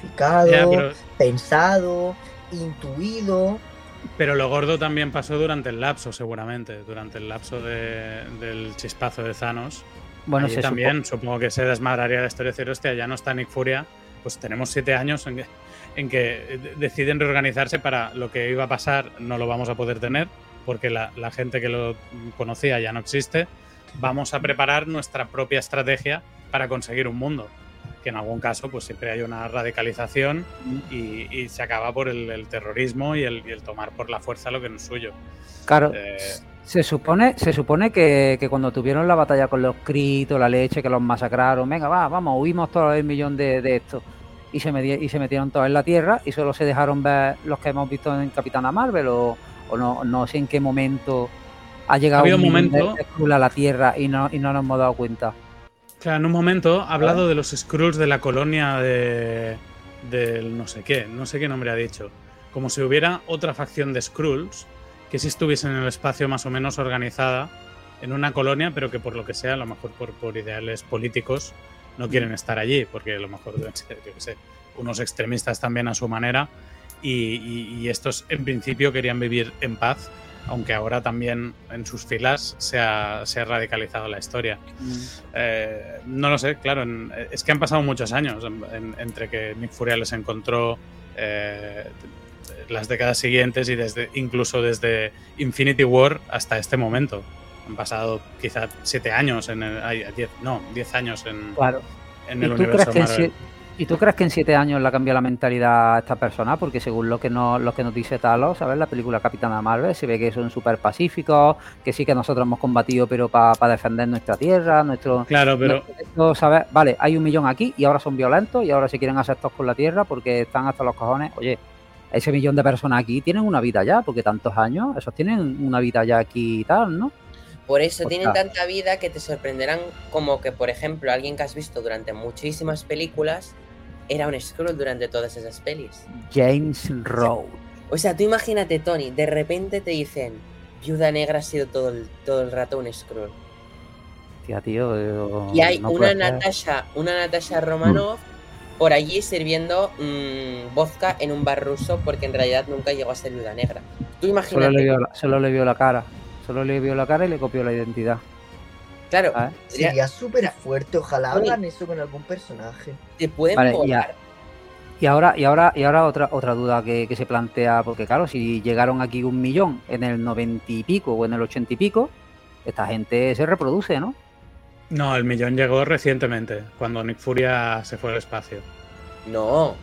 Planificado, Ya, pero, pensado, intuido. Pero lo gordo también pasó durante el lapso, seguramente. Durante el lapso de- del chispazo de Thanos. Bueno, se también supongo que se desmadraría la historia de decir, hostia, ya no está Nick Furia, pues tenemos siete años en que, en que de- deciden reorganizarse para lo que iba a pasar, no lo vamos a poder tener, porque la, la gente que lo conocía ya no existe. Vamos a preparar nuestra propia estrategia para conseguir un mundo. Que en algún caso, pues siempre hay una radicalización y, y se acaba por el, el terrorismo y el, y el tomar por la fuerza lo que no es suyo. Claro, Eh, se supone, se supone que, que cuando tuvieron la batalla con los Critos, la leche, que los masacraron, venga, va, vamos, huimos todo el millón de, de estos. Y se, meti- y se metieron todos en la Tierra y solo se dejaron ver los que hemos visto en Capitana Marvel o, o no, no sé en qué momento ha llegado un de- momento- de a la Tierra y no, y no nos hemos dado cuenta. Claro, en un momento ha hablado de los Skrulls de la colonia de. del no sé qué, no sé qué nombre ha dicho. Como si hubiera otra facción de Skrulls que si estuviesen en el espacio más o menos organizada en una colonia, pero que por lo que sea, a lo mejor por, por ideales políticos, no quieren estar allí, porque a lo mejor deben *laughs* ser, yo qué sé, unos extremistas también a su manera, y, y- y estos en principio querían vivir en paz, aunque ahora también en sus filas se ha, se ha radicalizado la historia. Eh, no lo sé, claro, en- es que han pasado muchos años en- en- entre que Nick Furia les encontró eh, las décadas siguientes y desde incluso desde Infinity War hasta este momento. Han pasado quizá siete años en el, ay, diez, no, diez años en, Claro. en ¿Y el crees universo que Marvel. ¿Y tú crees que en siete años le ha cambiado la mentalidad a esta persona? Porque según lo que nos, lo que nos dice Talos, ¿sabes? La película Capitana Marvel se ve que son súper pacíficos, que sí que nosotros hemos combatido, pero para defender nuestra tierra, nuestro, Claro, pero nuestro esto, ¿sabes? Vale, hay un millón aquí y ahora son violentos y ahora se quieren hacer estos con la tierra porque están hasta los cojones. Oye, ese millón de personas aquí tienen una vida ya, porque tantos años, esos tienen una vida ya aquí y tal, ¿no? Por eso Pues tienen claro. tanta vida que te sorprenderán como que, por ejemplo, alguien que has visto durante muchísimas películas era un Skrull durante todas esas pelis. James Rowe. O sea, tú imagínate, Tony, de repente te dicen, Viuda Negra ha sido todo el, todo el rato un Skrull. Tía, tío. Y hay no una. Natasha, una Natasha Romanoff por allí sirviendo mm, vodka en un bar ruso porque en realidad nunca llegó a ser Viuda Negra. Tú Solo imagínate, le, vio la, solo le vio la cara. Solo le vio la cara y le copió la identidad. Claro, ¿sabes? sería- súper fuerte, ojalá hagan eso con algún personaje. te pueden Vale, volar. Y ahora, y ahora, y ahora otra, otra duda que, que se plantea, porque claro, si llegaron aquí un millón en el noventa y pico o en el ochenta y pico, esta gente se reproduce, ¿no? no, el millón llegó recientemente, cuando Nick Furia se fue al espacio. No,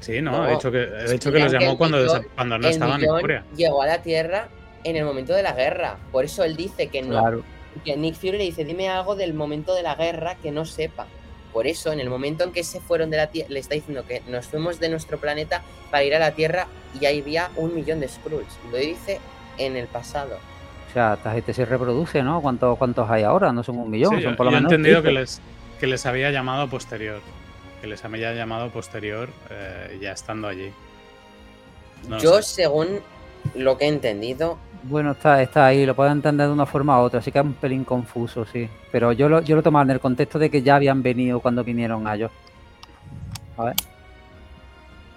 Sí, ¿no? No, ha dicho que, ha dicho que los llamó cuando, millón- cuando no estaba Nick Furia. llegó a la Tierra en el momento de la guerra. Por eso él dice que no. Claro. Que Nick Fury le dice, dime algo del momento de la guerra que no sepa. Por eso, en el momento en que se fueron de la Tierra, le está diciendo que nos fuimos de nuestro planeta para ir a la Tierra y ahí había un millón de Skrulls. Lo dice en el pasado. O sea, esta gente se reproduce, ¿no? ¿Cuántos, cuántos hay ahora? No son un millón, Sí, son por lo yo he menos. entendido que les, que les había llamado posterior. Que les había llamado posterior eh, ya estando allí. No Yo, sé. según lo que he entendido, Bueno, está, está ahí, lo puedo entender de una forma u otra, así que es un pelín confuso, sí. Pero yo lo, yo lo tomaba en el contexto de que ya habían venido cuando vinieron a ellos. A ver.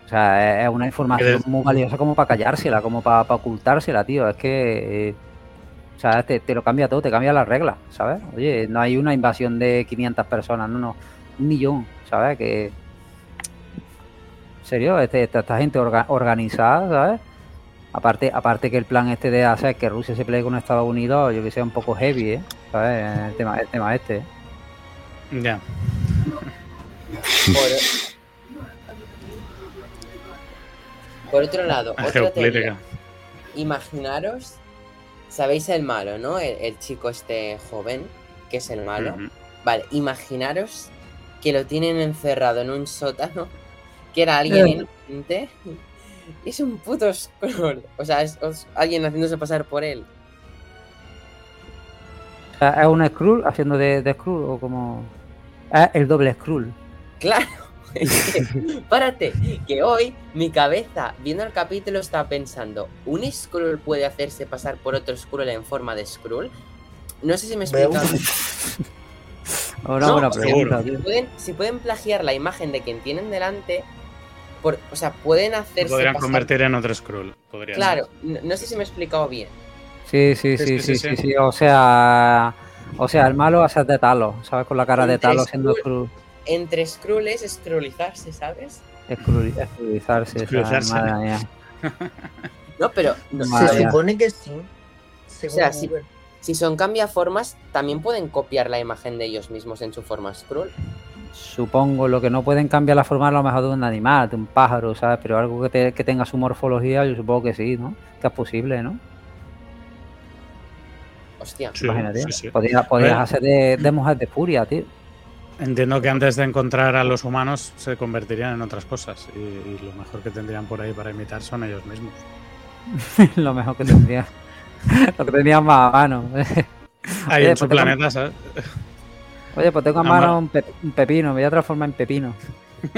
O sea, es- una información ¿Crees? muy valiosa como para callársela, como para, ocultársela, tío. Es que. eh, o sea, te, te lo cambia todo, te cambia las reglas, ¿sabes? Oye, no hay una invasión de 500 personas, no, no. Un millón, ¿sabes? Que. En serio, este, esta, esta gente orga- organizada, ¿sabes? Aparte, aparte que el plan este de hacer que Rusia se pelee con Estados Unidos, yo que sé, un poco heavy, ¿eh? ¿Sabes? El tema, el tema este. ¿eh? Ya. por, por otro lado, La *laughs* otra teoría. Imaginaros, sabéis el malo, ¿no? El, el chico este joven, que es el malo. Vale, imaginaros que lo tienen encerrado en un sótano, que era alguien Eh. inocente. Es un puto scroll. O sea, es, es alguien haciéndose pasar por él. O sea, ¿Es un Skrull haciendo de, de Skrull o como.? Es el doble Skrull. Claro. *laughs* es que, párate, que hoy mi cabeza, viendo el capítulo, estaba pensando, ¿un Skrull puede hacerse pasar por otro Skrull en forma de Skrull? No sé si me explico. Una No, buena o sea, pregunta, si tío. pueden, si pueden plagiar la imagen de quien tienen delante, por, o sea, pueden hacerse podrían pasar- convertir en otro scroll. Claro, no, no sé si me he explicado bien. Sí, sí, Sí, sí, sí, sí, sí, sí, sí. sí. O sea. O sea, el malo va a ser de Talos, ¿sabes? Con la cara de Talos siendo. Skrull. Entre Skrull es Skrullizarse, ¿sabes? O sea, Skrullizarse. madre mía. *laughs* No, pero no- Madre Se supone que sí. Según sea, sí. Google. si son cambiaformas, también pueden copiar la imagen de ellos mismos en su forma Skrull. Supongo, lo que no pueden cambiar la forma a lo mejor de un animal, de un pájaro, ¿sabes? Pero algo que, te- que tenga su morfología, yo supongo que sí, ¿no? Que es posible, ¿no? Hostia. Sí, Imagínate. sí, sí. Podrías, hacer de, de mujer de furia, tío. Entiendo que antes de encontrar a los humanos se convertirían en otras cosas. Y, y lo mejor que tendrían por ahí para imitar son ellos mismos. *laughs* lo mejor que tendría. *laughs* lo que tendrían más a mano. Ahí Oye, en su pues planeta, ¿sabes? Oye, pues tengo a mano ma- un, pe- un pepino, me voy a transformar en pepino. *laughs*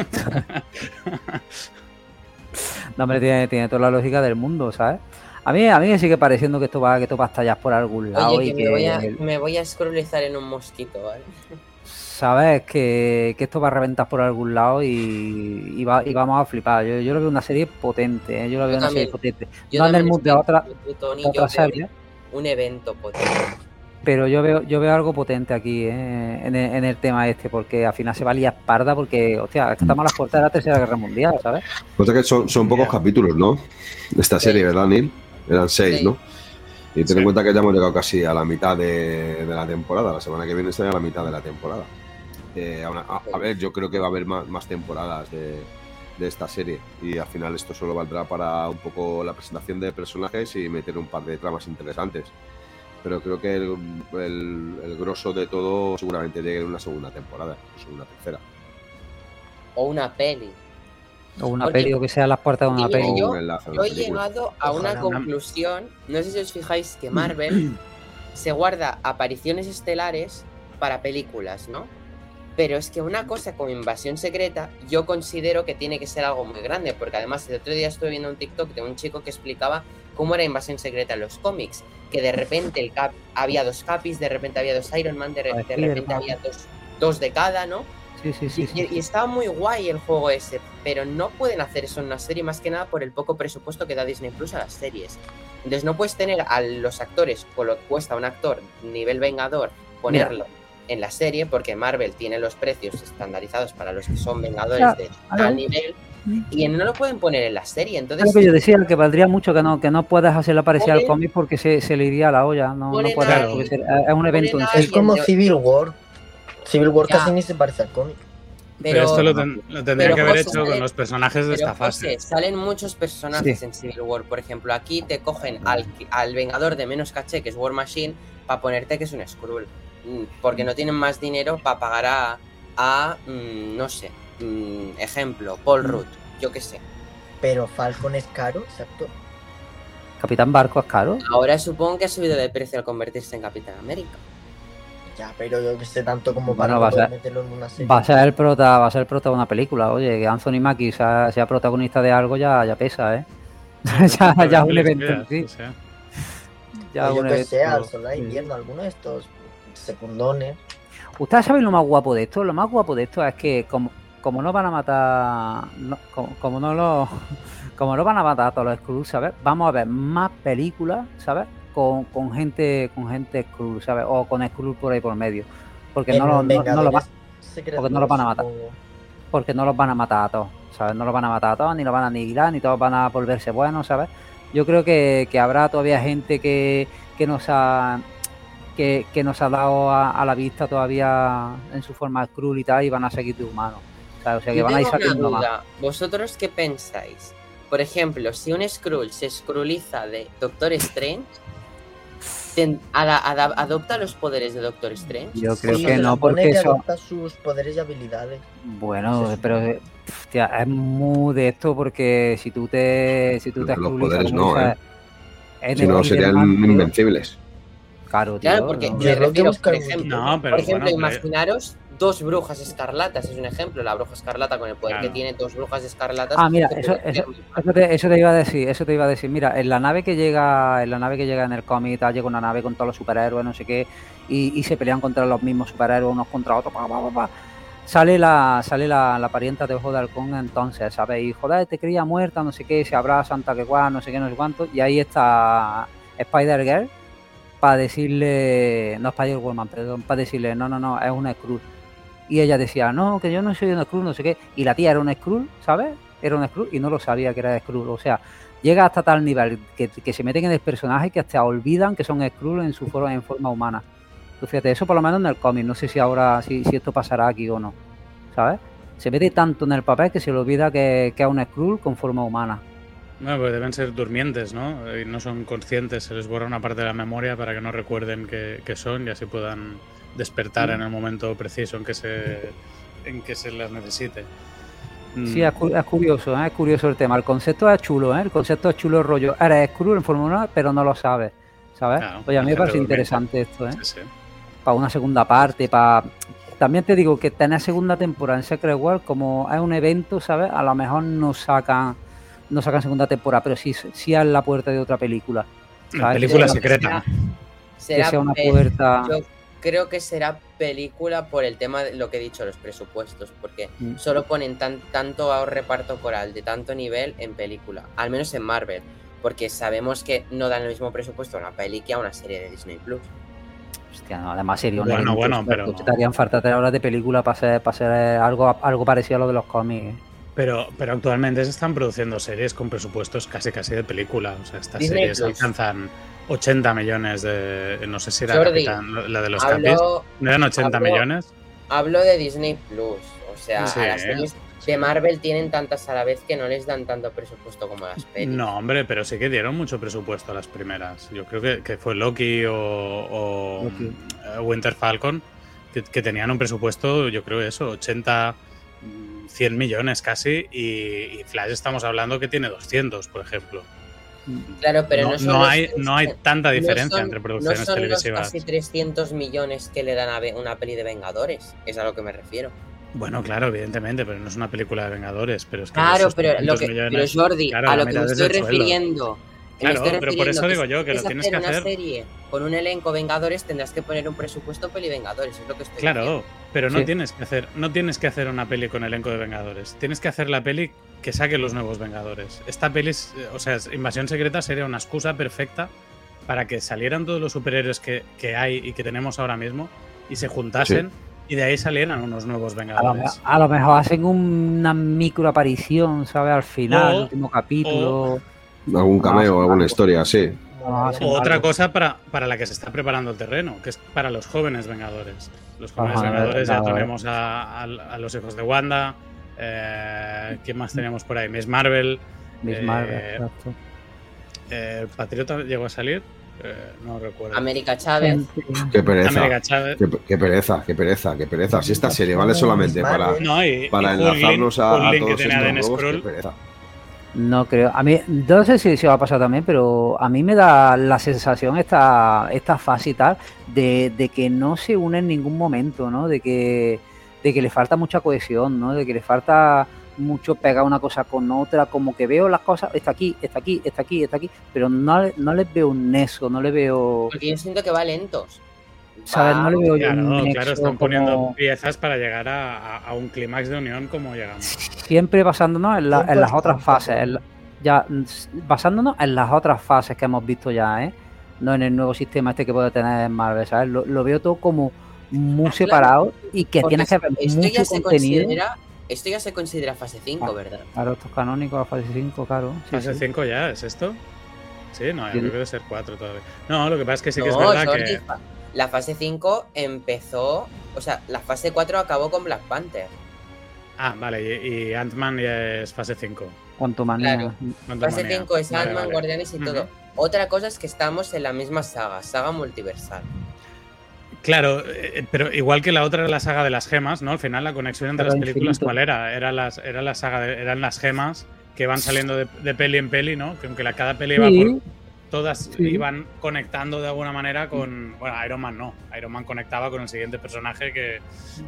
no, hombre, tiene, tiene toda la lógica del mundo, ¿sabes? A mí, a mí me sigue pareciendo que esto va, que esto va a estallar por algún lado Oye, y que que me voy a, me voy a scrollizar en un mosquito, ¿vale? sabes que, que esto va a reventar por algún lado y, y, va- y vamos a flipar. Yo, yo lo veo una serie potente, ¿eh? yo lo veo Yo una serie potente. Yo no en el mood de otra, de serie, un evento potente. Pero yo veo, yo veo algo potente aquí ¿eh? en, el, en el tema este, porque al final se va a liar parda porque, hostia, estamos a las puertas de la Tercera Guerra Mundial, ¿sabes? Cosa que son, son pocos capítulos, ¿no? Esta serie, Sí. ¿verdad, Neil? Eran seis, Sí. ¿no? Y ten Sí. en cuenta que ya hemos llegado casi a la mitad de, de la temporada. La semana que viene será la mitad de la temporada. Eh, a, una- a- a ver, yo creo que va a haber más, más temporadas de, de esta serie. Y al final esto solo valdrá para un poco la presentación de personajes y meter un par de tramas interesantes. Pero creo que el, el, el grosso de todo seguramente llegue en una segunda temporada, en una tercera. O una peli. O una Porque- peli o que sea las puertas de una peli. O yo- un enlace a una Yo he película. llegado a una Ojalá. conclusión. No sé si os fijáis que Marvel *clears throat* se guarda apariciones estelares para películas, ¿no? Pero es que una cosa como invasión secreta, yo considero que tiene que ser algo muy grande, porque además el otro día estuve viendo un TikTok de un chico que explicaba cómo era invasión secreta en los cómics, que de repente el cap había dos capis, de repente había dos Iron Man, de, re- de repente había dos, dos de cada, ¿no? Sí, sí, sí. Y, estaba muy guay el juego ese, pero no pueden hacer eso en una serie más que nada por el poco presupuesto que da Disney Plus a las series. Entonces no puedes tener a los actores con lo que cuesta un actor nivel Vengador ponerlo en la serie porque Marvel tiene los precios estandarizados para los que son Vengadores de tal nivel y no lo pueden poner en la serie. Es Entonces lo que yo decía, que valdría mucho que no, que no puedas hacerle aparecer al cómic porque se, se le iría a la olla. No, no Ponen puedes, a- porque se- es un evento. Es como Civil War. Civil War Ya. casi ni se parece al cómic. Pero, esto lo, ten- lo tendría que haber José, hecho con los personajes de Pero, esta fase. José, salen muchos personajes Sí. en Civil War. Por ejemplo, aquí te cogen al, al Vengador de menos caché, que es War Machine, para ponerte que es un Skrull. Mm, Porque no tienen más dinero para pagar a, a mm, no sé, mm, ejemplo, Paul Mm. Rudd, yo qué sé. Pero Falcon es caro, exacto. Capitán Barco es caro. Ahora supongo que ha subido de precio al convertirse en Capitán América. Ya, pero yo que sé tanto como para Bueno, no va a poder ser- meterlo en una serie. Va a ser el prota, va a ser el prota de una película. Oye, que Anthony Mackie sea, sea protagonista de algo ya, ya pesa, ¿eh? *laughs* ya, ya es un evento en sí. O sea, Ya O es yo un que evento. al soldado de Sí. invierno, alguno de estos secundones. ¿Ustedes saben lo más guapo de esto? Lo más guapo de esto es que como, como no van a matar, no- como, como no lo, *laughs* como no van a matar a todos los Skrulls, ¿sabes? Vamos a ver más películas, ¿sabes? Con, con gente, con gente Skrull, ¿sabes? O con Skrull por ahí por medio, porque no, en lo- no, no lo Vengadores va- Secret porque no lo van a matar. porque no los van a matar a todos, ¿sabes? No los van a matar a todos, ni los van a aniquilar, ni todos van a volverse buenos, ¿sabes? Yo creo que, que habrá todavía gente que, que nos ha que, que nos ha dado a, a la vista todavía en su forma cruel y tal, y van a seguir de humanos. O sea que Yo van a ir tengo una saliendo más. duda. ¿Vosotros qué pensáis? Por ejemplo, si un Skrull se Skrulliza de Doctor Strange, ten- ada- ada- ¿adopta los poderes de Doctor Strange? Yo creo Sí, que se no, porque que eso. adopta sus poderes y habilidades. Bueno, pero hostia, es muy de esto porque si tú te si tú te los poderes no, ¿eh? Si no, serían tío, invencibles. Claro, tío, Claro, porque no. me refiero, por ejemplo, No, pero por ejemplo, bueno, pero- imaginaros dos brujas escarlatas, es un ejemplo, la bruja escarlata con el poder Claro. que tiene dos brujas escarlatas. Ah, mira, eso, eso, te, eso te iba a decir, eso te iba a decir. Mira, en la nave que llega, en la nave que llega en el cómic, y tal, llega una nave con todos los superhéroes, no sé qué, y, y se pelean contra los mismos superhéroes unos contra otros, pa, pa, pa, pa. Sale la, sale la, la parienta de Ojo de Halcón entonces, ¿sabes? Y joder, te creía muerta, no sé qué, se abrazan, tal que cual, no sé qué, no sé cuánto, y ahí está Spider-Girl para decirle, no Spider-Woman, perdón, para decirle, no, no, no, es una Skrull. Y ella decía, no, que yo no soy una Skrull, no sé qué. Y la tía era una Skrull, ¿sabes? Era una Skrull y no lo sabía que era Skrull. O sea, llega hasta tal nivel que, que se meten en el personaje que hasta olvidan que son Skrull en su forma, en forma humana. Tú fíjate, eso por lo menos en el cómic. No sé si ahora, si, si esto pasará aquí o no. ¿Sabes? Se mete tanto en el papel que se le olvida que, que es un Skrull con forma humana. No, pues deben ser durmientes, ¿no? Y no son conscientes, se les borra una parte de la memoria para que no recuerden que, que son y así puedan despertar en el momento preciso en que se, en que se las necesite. Sí, Mm, es, cu- es curioso, ¿eh? es curioso el tema. El concepto es chulo, ¿eh? El concepto es chulo el rollo. Eres Skrull en forma humana, pero no lo sabes. ¿Sabes? Claro, Oye, a mí me parece interesante esto, ¿eh? sí, sí. para una segunda parte, para... También te digo que tener segunda temporada en Secret World, como es un evento, ¿sabes? A lo mejor no sacan, no sacan segunda temporada, pero sí, sí a la puerta de otra película. Película Que sea- secreta. Que sea una puerta. Yo creo que será película por el tema de lo que he dicho, los presupuestos, porque Mm. solo ponen tan, tanto a reparto coral de tanto nivel en película, al menos en Marvel, porque sabemos que no dan el mismo presupuesto a una peli que a una serie de Disney Plus. Hostia, no, además sería un Bueno, bueno, pero- Te harían falta tres horas de película para ser, para ser eh, algo, algo parecido a lo de los cómics. Pero, pero actualmente se están produciendo series con presupuestos casi casi de película. O sea, estas Disney series Plus. alcanzan 80 millones de. No sé si era Jordi, Capitán, la de los Capis. Hablo, ¿No eran 80 hablo- millones? hablo de Disney Plus, o sea, Sí. a las series de Marvel tienen tantas a la vez que no les dan tanto presupuesto como a las pelis. No, hombre, pero sí que dieron mucho presupuesto a las primeras. Yo creo que, que fue Loki o, o, Loki. eh, Winter Falcon, que, que tenían un presupuesto, yo creo eso, 80, mm, 100 millones casi, y, y Flash estamos hablando que tiene 200, por ejemplo. Claro, pero no, no, son no los hay, no hay 300 tanta no diferencia son- entre producciones no son televisivas. los casi 300 millones que le dan a una peli de Vengadores, es a lo que me refiero. Bueno, claro, evidentemente, pero no es una película de Vengadores. Pero es que Claro, pero lo 300 que pero Jordi, claro, a lo que me estoy refiriendo. Claro, estoy pero por eso digo yo que lo tienes que una hacer. serie con un elenco Vengadores tendrás que poner un presupuesto peli Vengadores, es lo que estoy Claro, diciendo. pero no Sí. tienes que hacer, no tienes que hacer una peli con elenco de Vengadores. Tienes que hacer la peli que saque los nuevos Vengadores. Esta peli, es- eh, o sea, Invasión Secreta sería una excusa perfecta para que salieran todos los superhéroes que, que hay y que tenemos ahora mismo y se juntasen y de ahí salieran unos nuevos A lo, me- Vengadores. a lo mejor hacen una micro aparición, ¿sabes? Al final, O- el último capítulo. Algún cameo, Ah, alguna historia, sí. Ah, otra cosa para, para la que se está preparando el terreno, que es para los jóvenes Vengadores. Los jóvenes Ajá, Vengadores ya tenemos a, a- a los hijos de Wanda. Eh, ¿Quién más teníamos por ahí? Miss Marvel. Miss eh, Marvel, exacto. eh, Patriota llegó a salir. Eh, no recuerdo. América Chávez, Qué pereza. América Chávez. Qué, qué pereza, qué pereza, qué pereza. Si esta serie vale solamente para, No, y, para y enlazarnos a, Hulk a todos tenía estos nuevos, qué pereza. No creo. A mí, no sé si se va a pasar también, pero a mí me da la sensación esta, esta fase y tal de, de que no se une en ningún momento, ¿no? De que, de que le falta mucha cohesión, ¿no? De que le falta mucho pegar una cosa con otra, como que veo las cosas, está aquí, está aquí, está aquí, está aquí, pero no, no les veo un nexo, no le veo, porque yo siento que va lentos. ¿Sabes? No le veo Claro, un claro, están poniendo como- piezas para llegar a, a- a un clímax de unión como llegamos. siempre basándonos en, la- en las otras fases, en la- ya basándonos en las otras fases que hemos visto ya, ¿eh? No en el nuevo sistema este que puede tener Marvel, ¿sabes? Lo, lo veo todo como muy claro. separado y que tienes que ver esto mucho ya se contenido. considera, esto ya se considera fase 5, Ah. ¿verdad? Claro, esto es canónico, la fase 5, claro. sí, ¿Fase sí. 5 ya? ¿Es esto? Sí, no, yo creo que debe ser 4 todavía. No, lo que pasa es que sí que No, es verdad Jordi, que. La fase 5 empezó, o sea, la fase 4 acabó con Black Panther. Ah, vale, y, y Ant-Man ya es fase 5. Cuanto manía. Claro. Fase 5 es Vale, Ant-Man, vale. Guardianes y todo. Otra cosa es que estamos en la misma saga, saga multiversal. Claro, eh, pero igual que la otra era la saga de las gemas, ¿no? Al final la conexión entre las películas, infinito. ¿cuál era? Era, las, era la saga de- eran las gemas que van saliendo de, de peli en peli, ¿no? Que aunque la, cada peli iba Sí, por. Todas Sí. iban conectando de alguna manera con. Bueno, Iron Man no. Iron Man conectaba con el siguiente personaje que,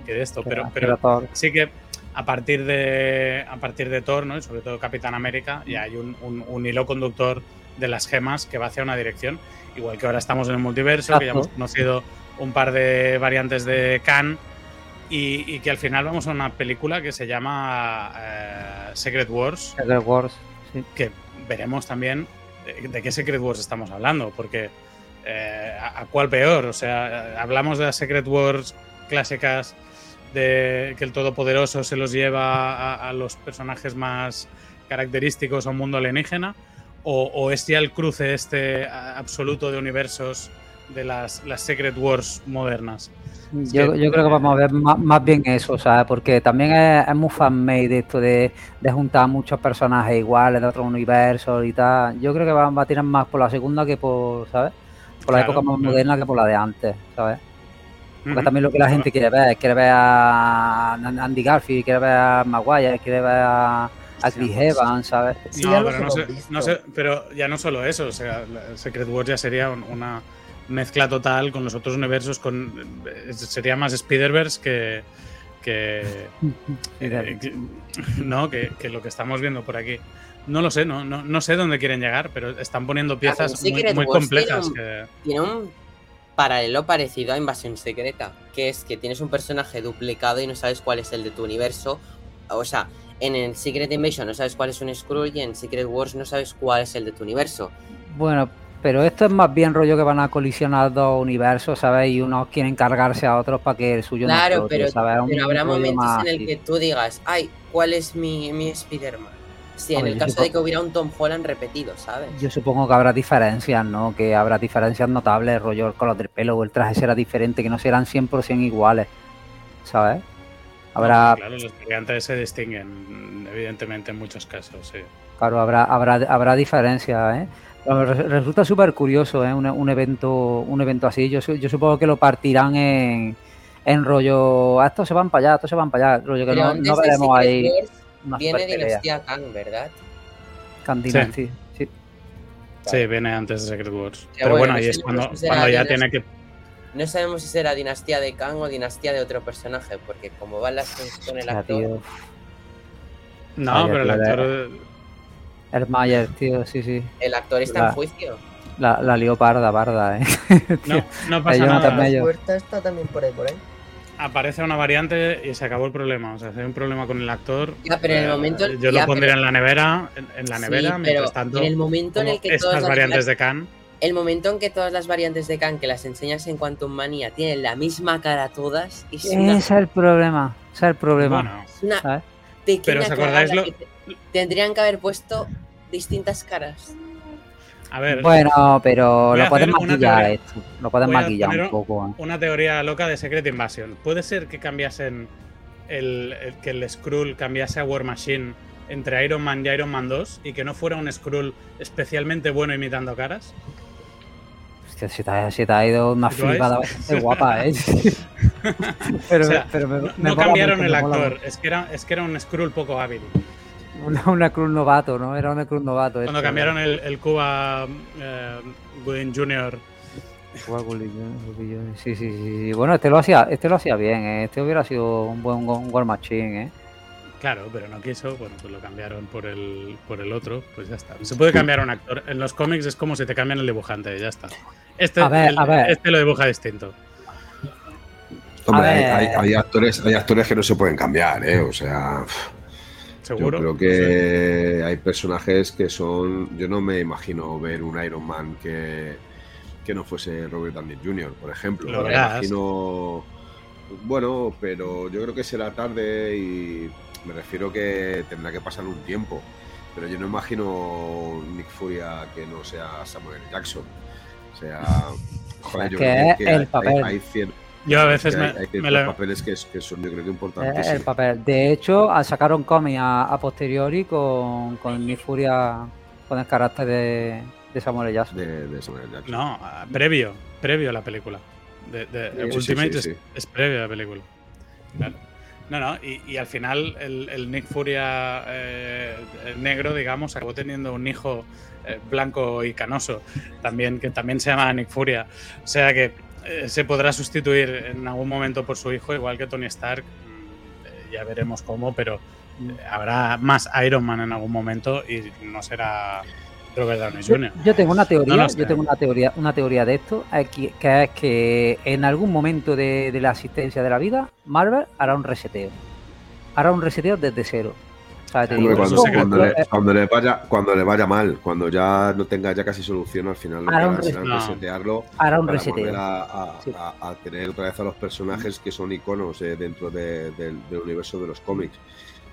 que de esto. Pero, pero sí que a partir de a partir de Thor, ¿no? y sobre todo Capitán América, ya hay un, un- un hilo conductor de las gemas que va hacia una dirección. Igual que ahora estamos en el multiverso, que ya hemos conocido un par de variantes de Khan. Y, y que al final vamos a una película que se llama eh, Secret Wars, Secret Wars, sí. que veremos también de, qué Secret Wars estamos hablando, porque eh, ¿a, cuál peor? O sea, hablamos de las Secret Wars clásicas de que el Todopoderoso se los lleva a, los personajes más característicos a un mundo alienígena, o, o es ya el cruce este absoluto de universos de las, las Secret Wars modernas. Es Yo, que- yo creo que vamos a ver más, más bien eso, ¿sabes? Porque también es, es muy fan-made esto de, de juntar muchos personajes iguales de otros universos y tal. Yo creo que va, va a tirar más por la segunda que por, ¿sabes? Por la Claro, época más claro. moderna que por la de antes, ¿sabes? Porque también lo que la gente quiere ver, quiere ver a Andy Garfield, quiere ver a Maguire, quiere ver a, a Chris pues, Evans, ¿sabes? Sí, no, pero no sé, visto. no sé, pero ya no solo eso, o sea, la- Secret Wars ya sería un- una mezcla total con los otros universos, con eh, sería más Spider-Verse que, que, *laughs* eh, que- no, que, que lo que estamos viendo por aquí. No lo sé, no, no, no sé dónde quieren llegar, pero están poniendo piezas muy, Secret muy complejas. tiene que- Tiene un paralelo parecido a Invasión Secreta, que es que tienes un personaje duplicado y no sabes cuál es el de tu universo. O sea, en el Secret Invasion no sabes cuál es un Skrull y en Secret Wars no sabes cuál es el de tu universo. Bueno, pero esto es más bien rollo que van a colisionar dos universos, ¿sabes? Y unos quieren cargarse a otros para que el suyo no Claro, explote, pero, pero habrá momentos más en el que tú digas, ay, ¿cuál es mi, mi Spider-Man? Si en el caso supongo- de que hubiera un Tom Holland repetido, ¿sabes? Yo supongo que habrá diferencias, ¿no? Que habrá diferencias notables, rollo el color del pelo o el traje será diferente, que no serán 100% iguales, ¿sabes? Habrá, Claro, los variantes se distinguen, evidentemente, en muchos casos, sí. claro, habrá, habrá, habrá diferencias, ¿eh? Resulta súper curioso, ¿eh? Un, un evento, un evento así. Yo, su- yo supongo que lo partirán en, en rollo, "Ah, estos se van para allá, estos se van para allá, rollo que Pero no, no veremos ahí viene. Dinastía Kang, ¿verdad? Candina, Sí. sí. sí. Sí, viene antes de Secret Wars. Ya, Pero bueno, bueno, no ahí es cuando, ya tiene que. No sabemos si será Dinastía de Kang o Dinastía de otro personaje, porque como van las cosas con el actor, tío. No, pero el actor. El Mayer, tío, sí, sí. el actor está La- en juicio. La, la lió parda, parda, ¿eh? No, *laughs* no pasa nada. La puerta está también por ahí, por ahí. Aparece una variante y se acabó el problema. O sea, si hay un problema con el actor. Ya, pero en el eh, momento- Yo ya, lo pondría pero- en la nevera. En, en la Sí, nevera, pero mientras tanto. en el momento en el que todas estas las variantes vari- de Khan. el momento en que todas las variantes de Kang que las enseñas en Quantum Manía tienen la misma cara todas, es una, Ese es el problema. Ese es el problema. Bueno, es una Pero ¿os acordáis lo- que te- tendrían que haber puesto distintas caras. a ver, Bueno, pero lo pueden maquillar teoría. esto. Lo pueden maquillar un poco. ¿eh? una teoría loca de Secret Invasion. ¿Puede ser que cambiasen el, el- que el Skrull cambiase a War Machine entre Iron Man y Iron Man 2 y que no fuera un Skrull especialmente bueno imitando caras? Hostia, se te, ha, se te ha ido una ¿Lo flipada bastante guapa, ¿eh? *laughs* pero, O sea, pero me, No, me no mola cambiaron mucho, el actor, es que, era, es que era un Skrull poco hábil. Una, una novato, ¿no? Era una cruz novato. Cuando esto. cambiaron el, el Cuba eh, Gooding Jr. Guau, Gulillón, Gulillón. Sí, sí, sí, sí. Bueno, este lo hacía, este lo hacía bien, ¿eh? Este hubiera sido un buen un War Machine, ¿eh? Claro, pero no quiso, bueno, pues lo cambiaron por el, por el otro, pues ya está. Se puede cambiar a un actor. En los cómics es como si te cambian el dibujante, ya está. Este, A ver, el- a ver. este lo dibuja distinto. Hombre, hay, ver. hay- hay actores, hay actores que no se pueden cambiar, ¿eh? O sea, yo Seguro. creo que hay personajes que son. Yo no me imagino ver un Iron Man que, que no fuese Robert Downey Jr., por ejemplo. Lo me verás. imagino. Bueno, pero yo creo que será tarde y me refiero que tendrá que pasar un tiempo. Pero yo no imagino Nick Furia que no sea Samuel. Jackson. O sea, *laughs* joder, Es yo que creo es que el hay- papel. hay Yo a veces que me, hay, hay me ciertos lo- papeles que, que son yo creo que Es importantes. el papel. De hecho, al sacar un cómic a, a posteriori con, con Nick Furia, con el carácter de, de Samuel. Jackson. de, de Samuel L. Jackson. No, previo, previo a la película. De, de- Sí, sí, Ultimate sí, es, es previo a la película. Claro. No, no, y, al final el, el Nick Furia eh, negro, digamos, acabó teniendo un hijo eh, blanco y canoso, también, que también se llama Nick Furia. O sea que eh, se podrá sustituir en algún momento por su hijo, igual que Tony Stark. Mm, ya veremos cómo, pero habrá más Iron Man en algún momento y no será Robert Downey Yo, Jr. yo tengo una teoría, No yo tengo una teoría, una teoría de esto, aquí, que es que en algún momento de, de la asistencia de la vida, Marvel hará un reseteo. Hará un reseteo desde cero. Hombre, cuando, que- cuando le, eh, cuando le vaya, cuando le vaya mal, cuando ya no tenga ya casi solución, al final lo que Hará no. resetearlo hará un para reseteo. volver a, a- Sí. a- a tener otra vez a los personajes que son iconos eh, dentro de- del, del universo de los cómics.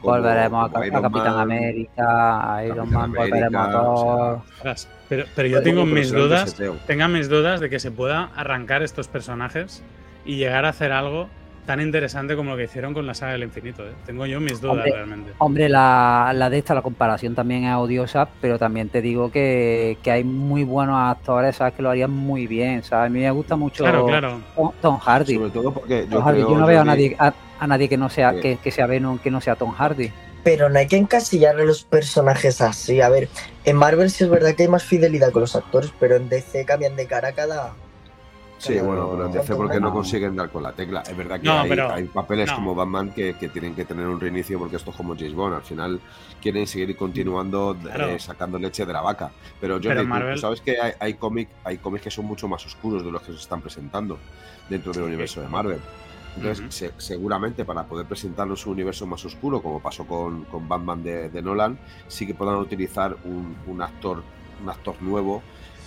Como- Volveremos a, como a Iron Capitán Man, América, a Iron Capitán Man, volveremos a o. Ostras, Pero, pero yo tengo mis dudas, reseteo. tenga mis dudas de que se pueda arrancar estos personajes y llegar a hacer algo tan interesante como lo que hicieron con la saga del infinito. ¿eh? Tengo yo mis dudas Hombre, realmente. Hombre, la, la de esta, la comparación también es odiosa, pero también te digo que, que hay muy buenos actores, ¿sabes? Que lo harían muy bien, ¿sabes? A mí me gusta mucho Claro, claro. Tom, Tom Hardy. Sobre todo porque yo, no veo a nadie, a, a nadie que no sea, que- que, que sea Venom, que no sea Tom Hardy. Pero no hay que encasillar a los personajes así. A ver, en Marvel sí es verdad que hay más fidelidad con los actores, pero en DC cambian de cara cada. Sí, bueno, pero en DC porque no consiguen dar con la tecla. Es verdad que hay, papeles como Batman que, tienen que tener un reinicio porque esto es como James Bond. Al final quieren seguir continuando eh, sacando leche de la vaca. Pero yo sabes que hay, hay cómics hay que son mucho más oscuros de los que se están presentando dentro del universo de Marvel. Entonces, seguramente para poder presentarnos un universo más oscuro, como pasó con, con Batman de, Nolan, sí que podrán utilizar un, un, actor, un actor nuevo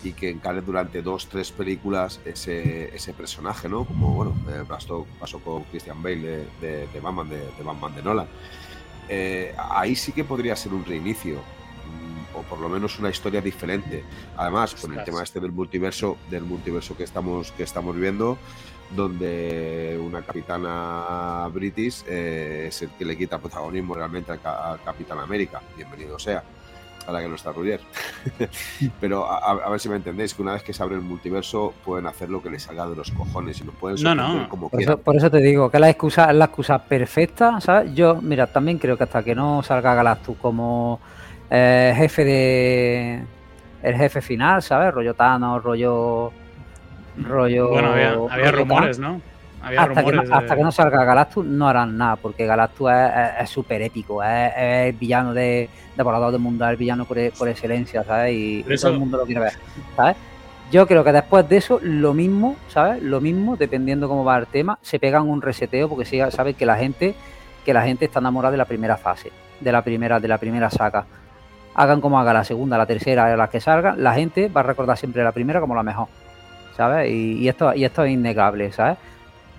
y que encare durante dos, tres películas ese, ese personaje, ¿no? Como, bueno, eh, pasó, pasó, con Christian Bale de, de, Batman, de, Batman de Nolan. Eh, ahí sí que podría ser un reinicio mm, o por lo menos una historia diferente. Además, con el tema este del multiverso, del multiverso que estamos, que estamos viendo, donde una capitana british eh, es el que le quita protagonismo realmente al, Capitán América. Bienvenido sea. Ahora que no está Rudier. *laughs* Pero a, ver si me entendéis, que una vez que se abre el multiverso pueden hacer lo que les salga de los cojones y nos pueden sorprender como por Eso, por eso te digo que la excusa es la excusa perfecta, ¿sabes? Yo, mira, también creo que hasta que no salga Galactus como eh, jefe de... El jefe final, ¿sabes? Rollo Thanos, rollo rollo. Bueno, había, rumores, ¿no? Había hasta, rumores que no, hasta que no salga Galactus no harán nada, porque Galactus es súper épico, es, el villano de, de Volador del Mundo, es el villano por, por excelencia, ¿sabes? Y, todo el mundo lo quiere ver, ¿sabes? Yo creo que después de eso, lo mismo, ¿sabes? Lo mismo, dependiendo cómo va el tema, se pegan un reseteo, porque sí, saben que la gente, que la gente está enamorada de la primera fase, de la primera, de la primera saga. Hagan como haga la segunda, la tercera, las que salgan, la gente va a recordar siempre la primera como la mejor. ¿sabes? Y, esto, y esto es innegable, ¿sabes?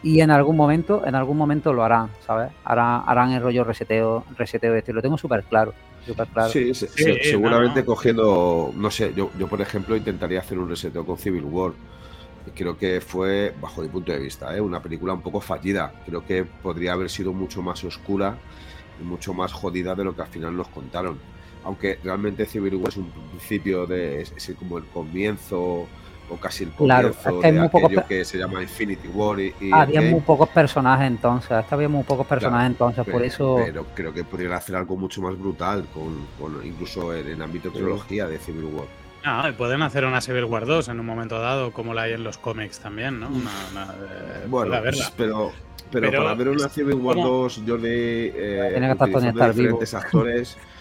Y en algún momento, en algún momento lo harán, ¿sabes? Harán, harán el rollo reseteo, reseteo este. Lo tengo súper claro. claro. Sí, seguramente cogiendo, no sé, yo, yo por ejemplo intentaría hacer un reseteo con Civil War. Creo que fue, bajo mi punto de vista, ¿eh? una película un poco fallida. Creo que podría haber sido mucho más oscura y mucho más jodida de lo que al final nos contaron. Aunque realmente Civil War es un principio de, es como el comienzo o casi el comienzo de aquello que se llama Infinity War y, había muy pocos personajes entonces había muy pocos personajes entonces por eso pero creo que podrían hacer algo mucho más brutal con, incluso en el ámbito de trilogía de Civil War. Ah, pueden hacer una Civil War 2 en un momento dado, como la hay en los cómics también, ¿no? Una, eh, bueno, pero, pero, para ver una Civil War 2, yo le eh, Tiene que estar diferentes actores *laughs*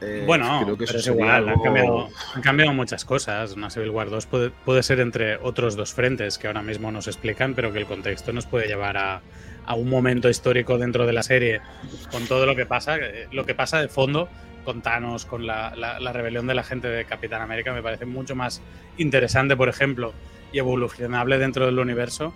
eh, bueno, creo que pero es igual, han, cambiado, muchas cosas. Una Civil War 2 puede, ser entre otros dos frentes que ahora mismo nos explican, pero que el contexto nos puede llevar a, un momento histórico dentro de la serie con todo lo que pasa. Eh, lo que pasa de fondo con Thanos, con la, rebelión de la gente de Capitán América, me parece mucho más interesante, por ejemplo, y evolucionable dentro del universo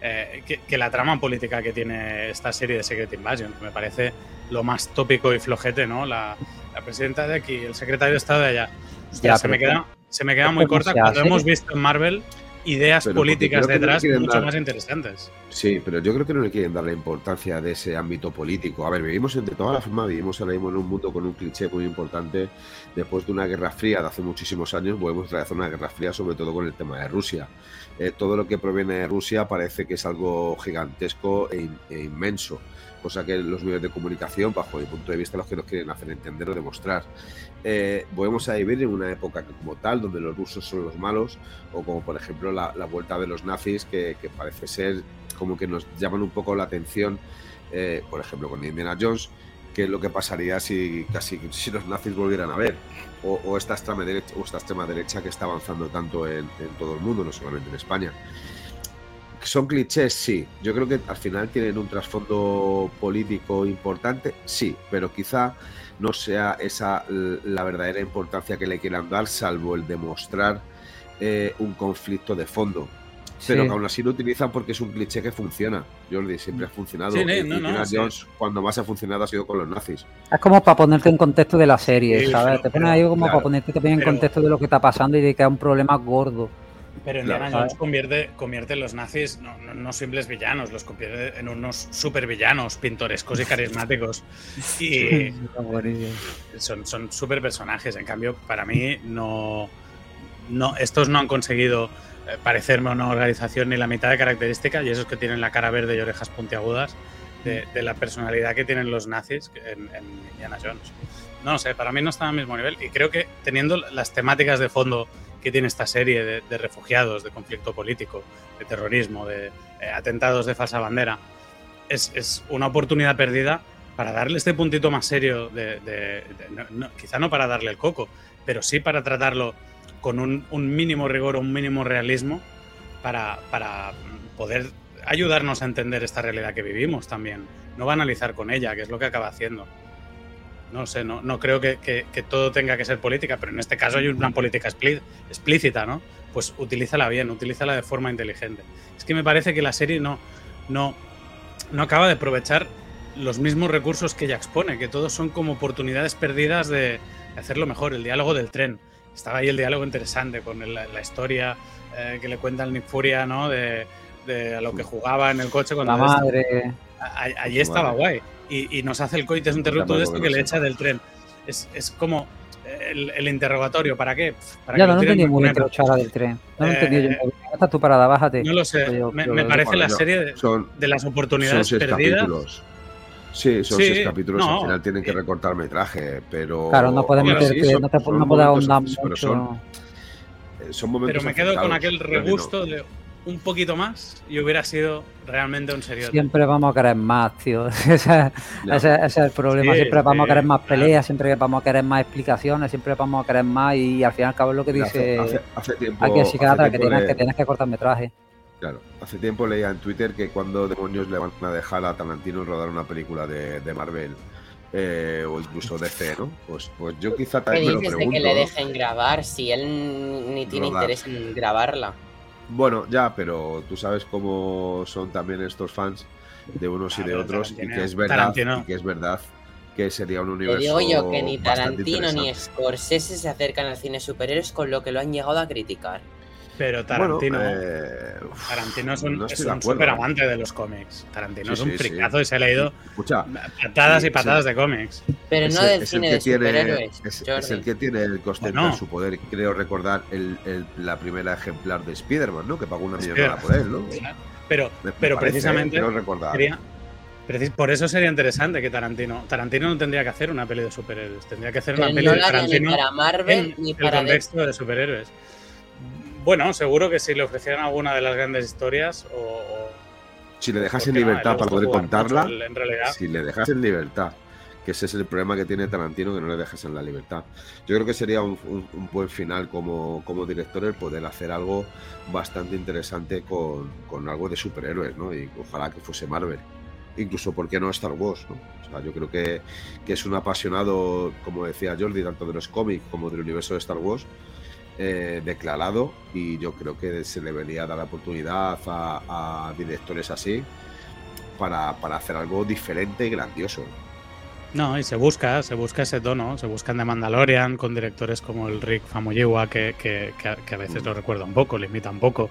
eh, que, la trama política que tiene esta serie de Secret Invasion. Me parece lo más tópico y flojete, ¿no? La, la presidenta de aquí, el secretario de Estado de allá. se, me queda, se me queda muy corta cuando hemos visto en Marvel ideas políticas detrás mucho más interesantes. Sí, pero yo creo que no le quieren dar la importancia de ese ámbito político. A ver, vivimos de todas las formas, vivimos ahora mismo en un mundo con un cliché muy importante. Después de una guerra fría de hace muchísimos años, volvemos a hacer una guerra fría, sobre todo con el tema de Rusia. Eh, todo lo que proviene de Rusia parece que es algo gigantesco e, e inmenso cosa que los medios de comunicación, bajo mi punto de vista, los que nos quieren hacer entender o demostrar. Eh, volvemos a vivir en una época como tal, donde los rusos son los malos, o como por ejemplo la, vuelta de los nazis, que, parece ser como que nos llaman un poco la atención, eh, por ejemplo con Indiana Jones, que es lo que pasaría si casi si los nazis volvieran a ver, o, esta extrema derecha, o esta extrema derecha que está avanzando tanto en todo el mundo, no solamente en España. ¿Son clichés? Sí. Yo creo que al final tienen un trasfondo político importante, sí, pero quizá no sea esa la verdadera importancia que le quieran dar, salvo el demostrar eh, un conflicto de fondo. Pero que aún así lo utilizan porque es un cliché que funciona. Jordi siempre ha funcionado. y, Jones, cuando más ha funcionado, ha sido con los nazis. Es como para ponerte en contexto de la serie, ¿sabes? Te pones ahí como para ponerte también en contexto de lo que está pasando y de que es un problema gordo. Pero Indiana Jones convierte, convierte los nazis no, no, simples villanos, los convierte en unos super villanos pintorescos y carismáticos. *laughs* Y son, son super personajes. En cambio, para mí, no, no, estos no han conseguido eh, parecerme a una organización ni la mitad de características, y esos que tienen la cara verde y orejas puntiagudas, de, la personalidad que tienen los nazis en, en Indiana Jones. No sé, para mí no están al mismo nivel y creo que teniendo las temáticas de fondo que tiene esta serie de, refugiados, de conflicto político, de terrorismo, de eh, atentados de falsa bandera, es, una oportunidad perdida para darle este puntito más serio, quizá no para darle el coco, pero sí para tratarlo con un, mínimo rigor, un mínimo realismo, para, para poder ayudarnos a entender esta realidad que vivimos también, no banalizar con ella, que es lo que acaba haciendo. No sé, no, no creo que, que, que, todo tenga que ser política, pero en este caso hay una política explícita, ¿no? Pues utilízala bien, utilízala de forma inteligente. Es que me parece que la serie no, no, no acaba de aprovechar los mismos recursos que ella expone, que todos son como oportunidades perdidas de, de hacerlo mejor. El diálogo del tren. Estaba ahí el diálogo interesante con el, la historia eh, que le cuenta el Nick Furia, ¿no? De, de, a lo que jugaba en el coche cuando... La madre. Allí estaba guay y, y, nos hace el coites interrupto de esto que le echa del tren. Es, es como el, el, interrogatorio, ¿para qué? ¿Para ya, que no entendí muy bien que lo echara del tren. No lo eh, entendí yo. Está tu parada, bájate. No lo sé. Yo, me, yo, me parece la serie de, son, de, las oportunidades son perdidas. Capítulos. Sí, son sí, seis capítulos, no, al final tienen que recortar metraje, pero... Claro, no puedes meterte, sí, no te no ahondar mucho. Son, son momentos pero me quedo con aquel regusto de un poquito más y hubiera sido realmente un serio. Siempre vamos a querer más, tío. *laughs* ese, ese, ese, es el problema. Sí, siempre vamos a querer más peleas, claro. siempre vamos a querer más explicaciones, siempre vamos a querer más y al fin y al cabo es lo que dice hace, hace tiempo, aquí en psiquiatra, que tienes, que tienes que cortar metraje. Claro, hace tiempo leía en Twitter que cuando demonios le van a dejar a Tarantino rodar una película de, de Marvel. Eh, o incluso DC, ¿no? Pues, pues yo quizá también me lo pregunto. De que le dejen grabar si él ni tiene rodar. interés en grabarla? Bueno, ya, pero tú sabes cómo son también estos fans de unos y de otros y que es verdad y que es verdad que sería un universo. Te digo yo que ni Tarantino ni Scorsese se acercan al cine superhéroes con lo que lo han llegado a criticar. Pero Tarantino, bueno, eh, Tarantino es un, no es un super amante de los cómics. Tarantino sí, es un fricazo sí. y se ha leído Escucha, patadas y patadas de cómics. Pero no del cine de superhéroes. Es, es, el que tiene el coste bueno. en su poder. Creo recordar el, el, la primera ejemplar de Spider-Man, ¿no? Que pagó una millonada por él, ¿no? Pero, pero parece, precisamente. Recordar. Sería, por eso sería interesante que Tarantino. Tarantino no tendría que hacer una peli de superhéroes. Tendría que hacer pero una peli no de Tarantino. Ni para Marvel en ni para el contexto de superhéroes. Bueno, seguro que si le ofrecieran alguna de las grandes historias o... o si le dejas en libertad para poder contarla, en realidad. si le dejas en libertad, que ese es el problema que tiene Tarantino, que no le dejas en la libertad. Yo creo que sería un, un, un buen final como, como, director el poder hacer algo bastante interesante con, con, algo de superhéroes, ¿no? Y ojalá que fuese Marvel. Incluso, ¿por qué no Star Wars? ¿no? O sea, yo creo que, que es un apasionado, como decía Jordi, tanto de los cómics como del universo de Star Wars, eh, declarado y yo creo que se debería dar la oportunidad a, a directores así para, para, hacer algo diferente y grandioso. No, y se busca, se busca ese tono, se buscan de Mandalorian con directores como el Rick Famuyiwa que, que, que, que, a veces lo recuerda un poco, le imita un poco,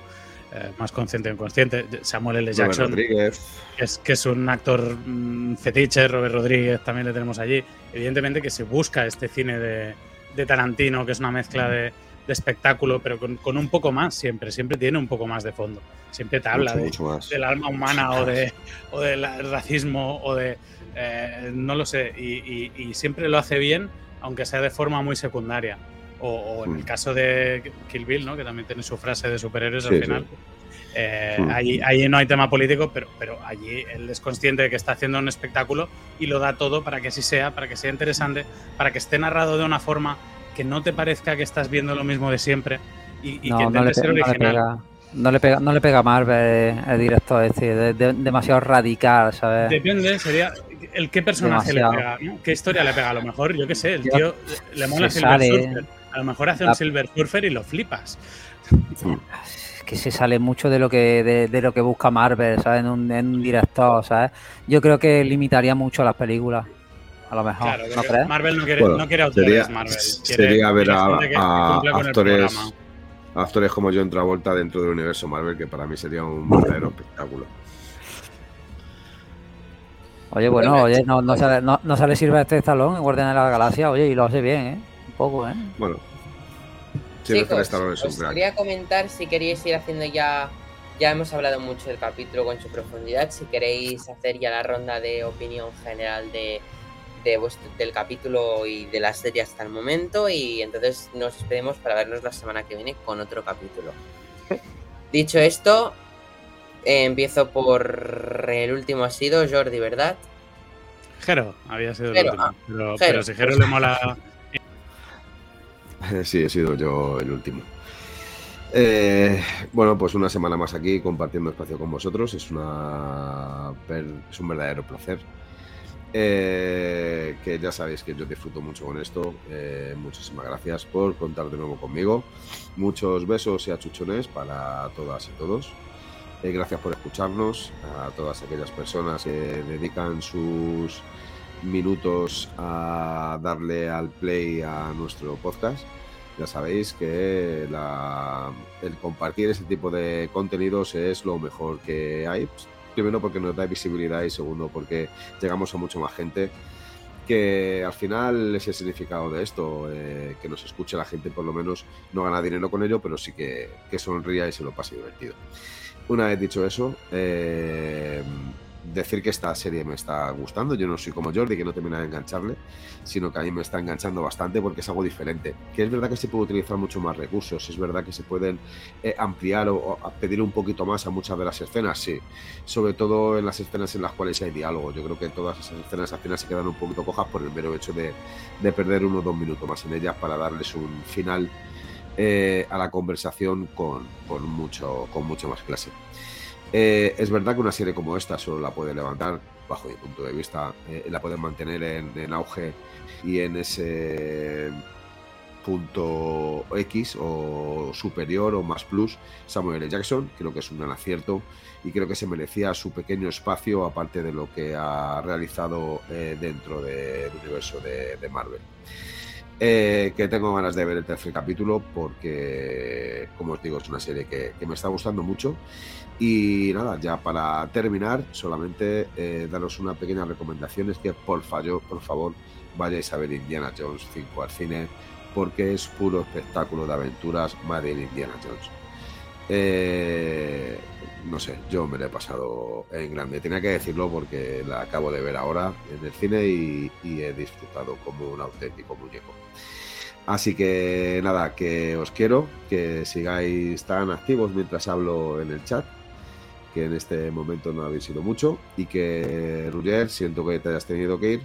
eh, más consciente o inconsciente. Samuel L. Jackson, que es, que es un actor mmm, fetiche, Robert Rodríguez también le tenemos allí. Evidentemente que se busca este cine de, de Tarantino, que es una mezcla de de espectáculo, pero con, con, un poco más siempre, siempre tiene un poco más de fondo. Siempre te habla mucho, de, mucho del alma humana o, de, o del racismo o de... Eh, no lo sé, y, y, y, siempre lo hace bien, aunque sea de forma muy secundaria. O, o en mm. el caso de Kill Bill, ¿no? que también tiene su frase de superhéroes sí, al final. Sí. Eh, mm. allí, allí, no hay tema político, pero, pero allí él es consciente de que está haciendo un espectáculo y lo da todo para que así sea, para que sea interesante, para que esté narrado de una forma que no te parezca que estás viendo lo mismo de siempre y, y no, que no le, ser original. No le, pega, no le pega, mal el director este, de, de, demasiado radical, ¿sabes? Depende, sería el qué personaje demasiado. le pega, ¿no? ¿Qué historia le pega? A lo mejor, yo qué sé, el tío le mola Silver sale, Surfer. A lo mejor hace un Silver Surfer y lo flipas. que se sale mucho de lo que de, de lo que busca Marvel, ¿sabes? En un, en un, director, ¿sabes? Yo creo que limitaría mucho las películas. A lo mejor, claro, ¿no crees? Marvel no quiere, bueno, no quiere autores, sería, Marvel. Quiere, sería ver a, a, a actores, actores como John Travolta dentro del universo Marvel, que para mí sería un verdadero espectáculo. Oye, bueno, oye, no, no, sale, no, no sale Silvestre Stallone en Guardián de la Galaxia, oye, y lo hace bien, ¿eh? Un poco, ¿eh? Bueno. Chicos, Stallone es un crack. quería comentar si queréis ir haciendo ya... Ya hemos hablado mucho del capítulo con su profundidad. Si queréis hacer ya la ronda de opinión general de, de vuestro- del capítulo y de la serie hasta el momento y entonces nos despedimos para vernos la semana que viene con otro capítulo. Dicho esto, eh, empiezo por el último ha sido Jordi, ¿verdad? Jero había sido Jero, el último. ah, pero, Jero, pero si Jero le mola. *laughs* Sí, he sido yo el último. Eh, bueno, pues una semana más aquí compartiendo espacio con vosotros. Es, una, es un verdadero placer. Eh, que ya sabéis que yo disfruto mucho con esto. Eh, muchísimas gracias por contar de nuevo conmigo. Muchos besos y achuchones para todas y todos. Eh, gracias por escucharnos. A todas aquellas personas que dedican sus minutos a darle al play a nuestro podcast. Ya sabéis que el compartir ese tipo de contenidos es lo mejor que hay. Primero porque nos da visibilidad y segundo porque llegamos a mucho más gente que al final es el significado de esto, eh, que nos escuche la gente por lo menos no gana dinero con ello, pero sí que, que sonría y se lo pase divertido. Una vez dicho eso, eh, decir que esta serie me está gustando. Yo no soy como Jordi, que no termina de engancharle, sino que a mí me está enganchando bastante porque es algo diferente. Que es verdad que se puede utilizar mucho más recursos, es verdad que se pueden eh, ampliar o, pedir un poquito más a muchas de las escenas, sí. Sobre todo en las escenas en las cuales hay diálogo. Yo creo que todas esas escenas al final se quedan un poquito cojas por el mero hecho de, de perder uno o dos minutos más en ellas para darles un final eh, a la conversación con, con, mucho, con mucho más clase. Eh, es verdad que una serie como esta solo la puede levantar, bajo mi punto de vista, eh, la pueden mantener en, en, auge y en ese punto X o superior o más plus Samuel L. Jackson. Creo que es un gran acierto y creo que se merecía su pequeño espacio aparte de lo que ha realizado eh, dentro del universo de, de Marvel. Eh, que tengo ganas de ver el tercer capítulo porque, como os digo, es una serie que, me está gustando mucho. Y nada, ya para terminar, solamente eh, daros una pequeña recomendación, es que por, fallo, por favor vayáis a ver Indiana Jones 5 al cine, porque es puro espectáculo de aventuras Made in Indiana Jones. Eh, no sé, yo me lo he pasado en grande. Tenía que decirlo porque la acabo de ver ahora en el cine y, he disfrutado como un auténtico muñeco. Así que nada, que os quiero, que sigáis tan activos mientras hablo en el chat, que en este momento no habéis sido mucho, y que Ruger, siento que te hayas tenido que ir,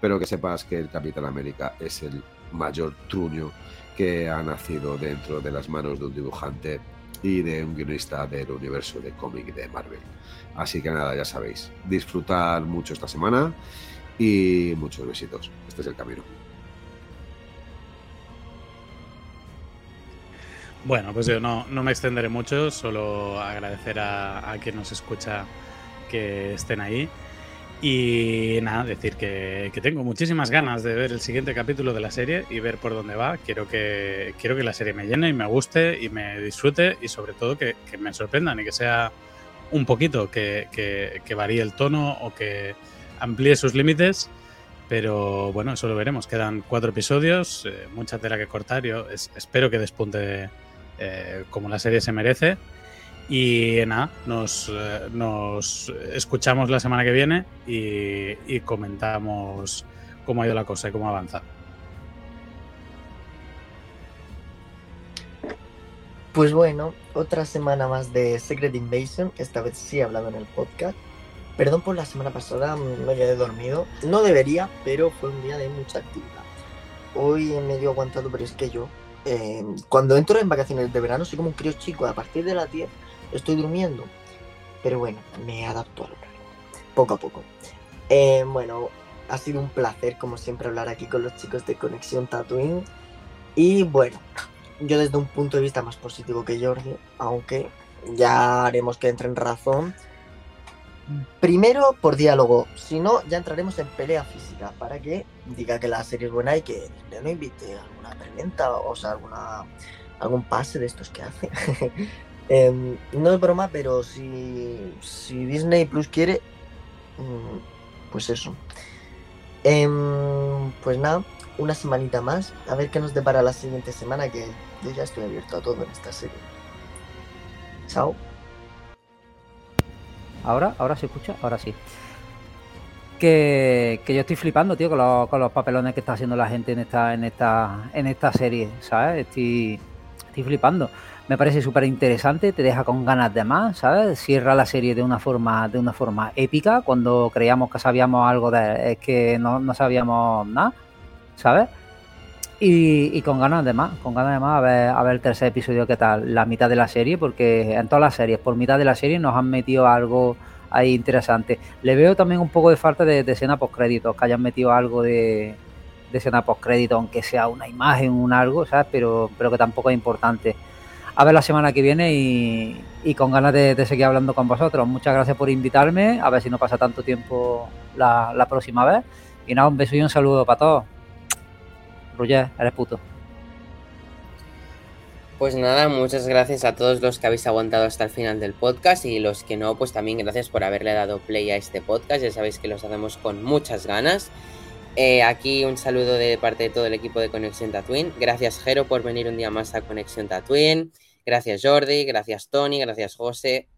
pero que sepas que el Capitán América es el mayor truño que ha nacido dentro de las manos de un dibujante y de un guionista del universo de cómic de Marvel. Así que nada, ya sabéis, disfrutar mucho esta semana y muchos besitos. Este es el camino. Bueno, pues yo no, no me extenderé mucho, solo agradecer a, a, quien nos escucha que estén ahí. Y nada, decir que, que, tengo muchísimas ganas de ver el siguiente capítulo de la serie y ver por dónde va. Quiero que, quiero que la serie me llene y me guste y me disfrute y sobre todo que, que me sorprendan y que sea un poquito, que, que, varíe el tono o que amplíe sus límites. Pero bueno, eso lo veremos. Quedan cuatro episodios, eh, mucha tela que cortar. Yo es, espero que despunte eh, como la serie se merece. Y nada, nos, eh, nos escuchamos la semana que viene y, y, comentamos cómo ha ido la cosa y cómo avanza. Pues bueno, otra semana más de Secret Invasion, esta vez sí hablando en el podcast. Perdón por la semana pasada, me quedé dormido. No debería, pero fue un día de mucha actividad. Hoy he medio aguantado, pero es que yo, eh, cuando entro en vacaciones de verano, soy como un crío chico. A partir de las 10 estoy durmiendo. Pero bueno, me adapto al horario, poco a poco. Eh, bueno, ha sido un placer, como siempre, hablar aquí con los chicos de Conexión Tatooine. Y bueno, yo desde un punto de vista más positivo que Jordi, aunque ya haremos que entre en razón. Primero por diálogo, si no, ya entraremos en pelea física para que diga que la serie es buena y que no invite alguna preventa o sea, alguna, algún pase de estos que hace. *laughs* Eh, no es broma, pero si, si, Disney Plus quiere, pues eso. Eh, pues nada, una semanita más. A ver qué nos depara la siguiente semana, que yo ya estoy abierto a todo en esta serie. Chao. Ahora, ahora se escucha, ahora sí. que, que yo estoy flipando, tío, con los, con los papelones que está haciendo la gente en esta, en esta, en esta serie, ¿sabes? Estoy, flipando. Me parece súper interesante, te deja con ganas de más, ¿sabes? Cierra la serie de una forma, de una forma épica. Cuando creíamos que sabíamos algo de es que no, no sabíamos nada, ¿sabes? Y, y, con ganas de más, con ganas de más a ver, a ver el tercer episodio qué tal, la mitad de la serie, porque en todas las series, por mitad de la serie nos han metido algo ahí interesante. Le veo también un poco de falta de, de escena post créditos, que hayan metido algo de, de escena post crédito, aunque sea una imagen, un algo, ¿sabes? Pero, pero que tampoco es importante. A ver la semana que viene y, y con ganas de, de, seguir hablando con vosotros. Muchas gracias por invitarme, a ver si no pasa tanto tiempo la, la próxima vez. Y nada, un beso y un saludo para todos. Roger, eres puto. Pues nada, muchas gracias a todos los que habéis aguantado hasta el final del podcast y los que no, pues también gracias por haberle dado play a este podcast. Ya sabéis que los hacemos con muchas ganas. Eh, aquí un saludo de parte de todo el equipo de Conexión Tatooine. Gracias, Jero, por venir un día más a Conexión Tatooine. Gracias, Jordi. Gracias, Tony. Gracias, José.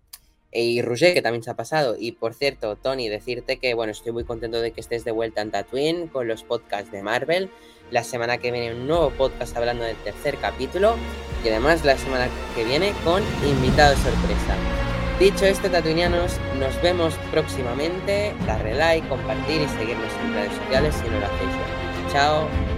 Y Roger, que también se ha pasado. Y por cierto, Tony, decirte que, bueno, estoy muy contento de que estés de vuelta en Tatooine con los podcasts de Marvel. La semana que viene un nuevo podcast hablando del tercer capítulo. Y además la semana que viene con invitado sorpresa. Dicho esto, tatuinianos, nos vemos próximamente. Darle like, compartir y seguirnos en redes sociales si no lo hacéis. Chao.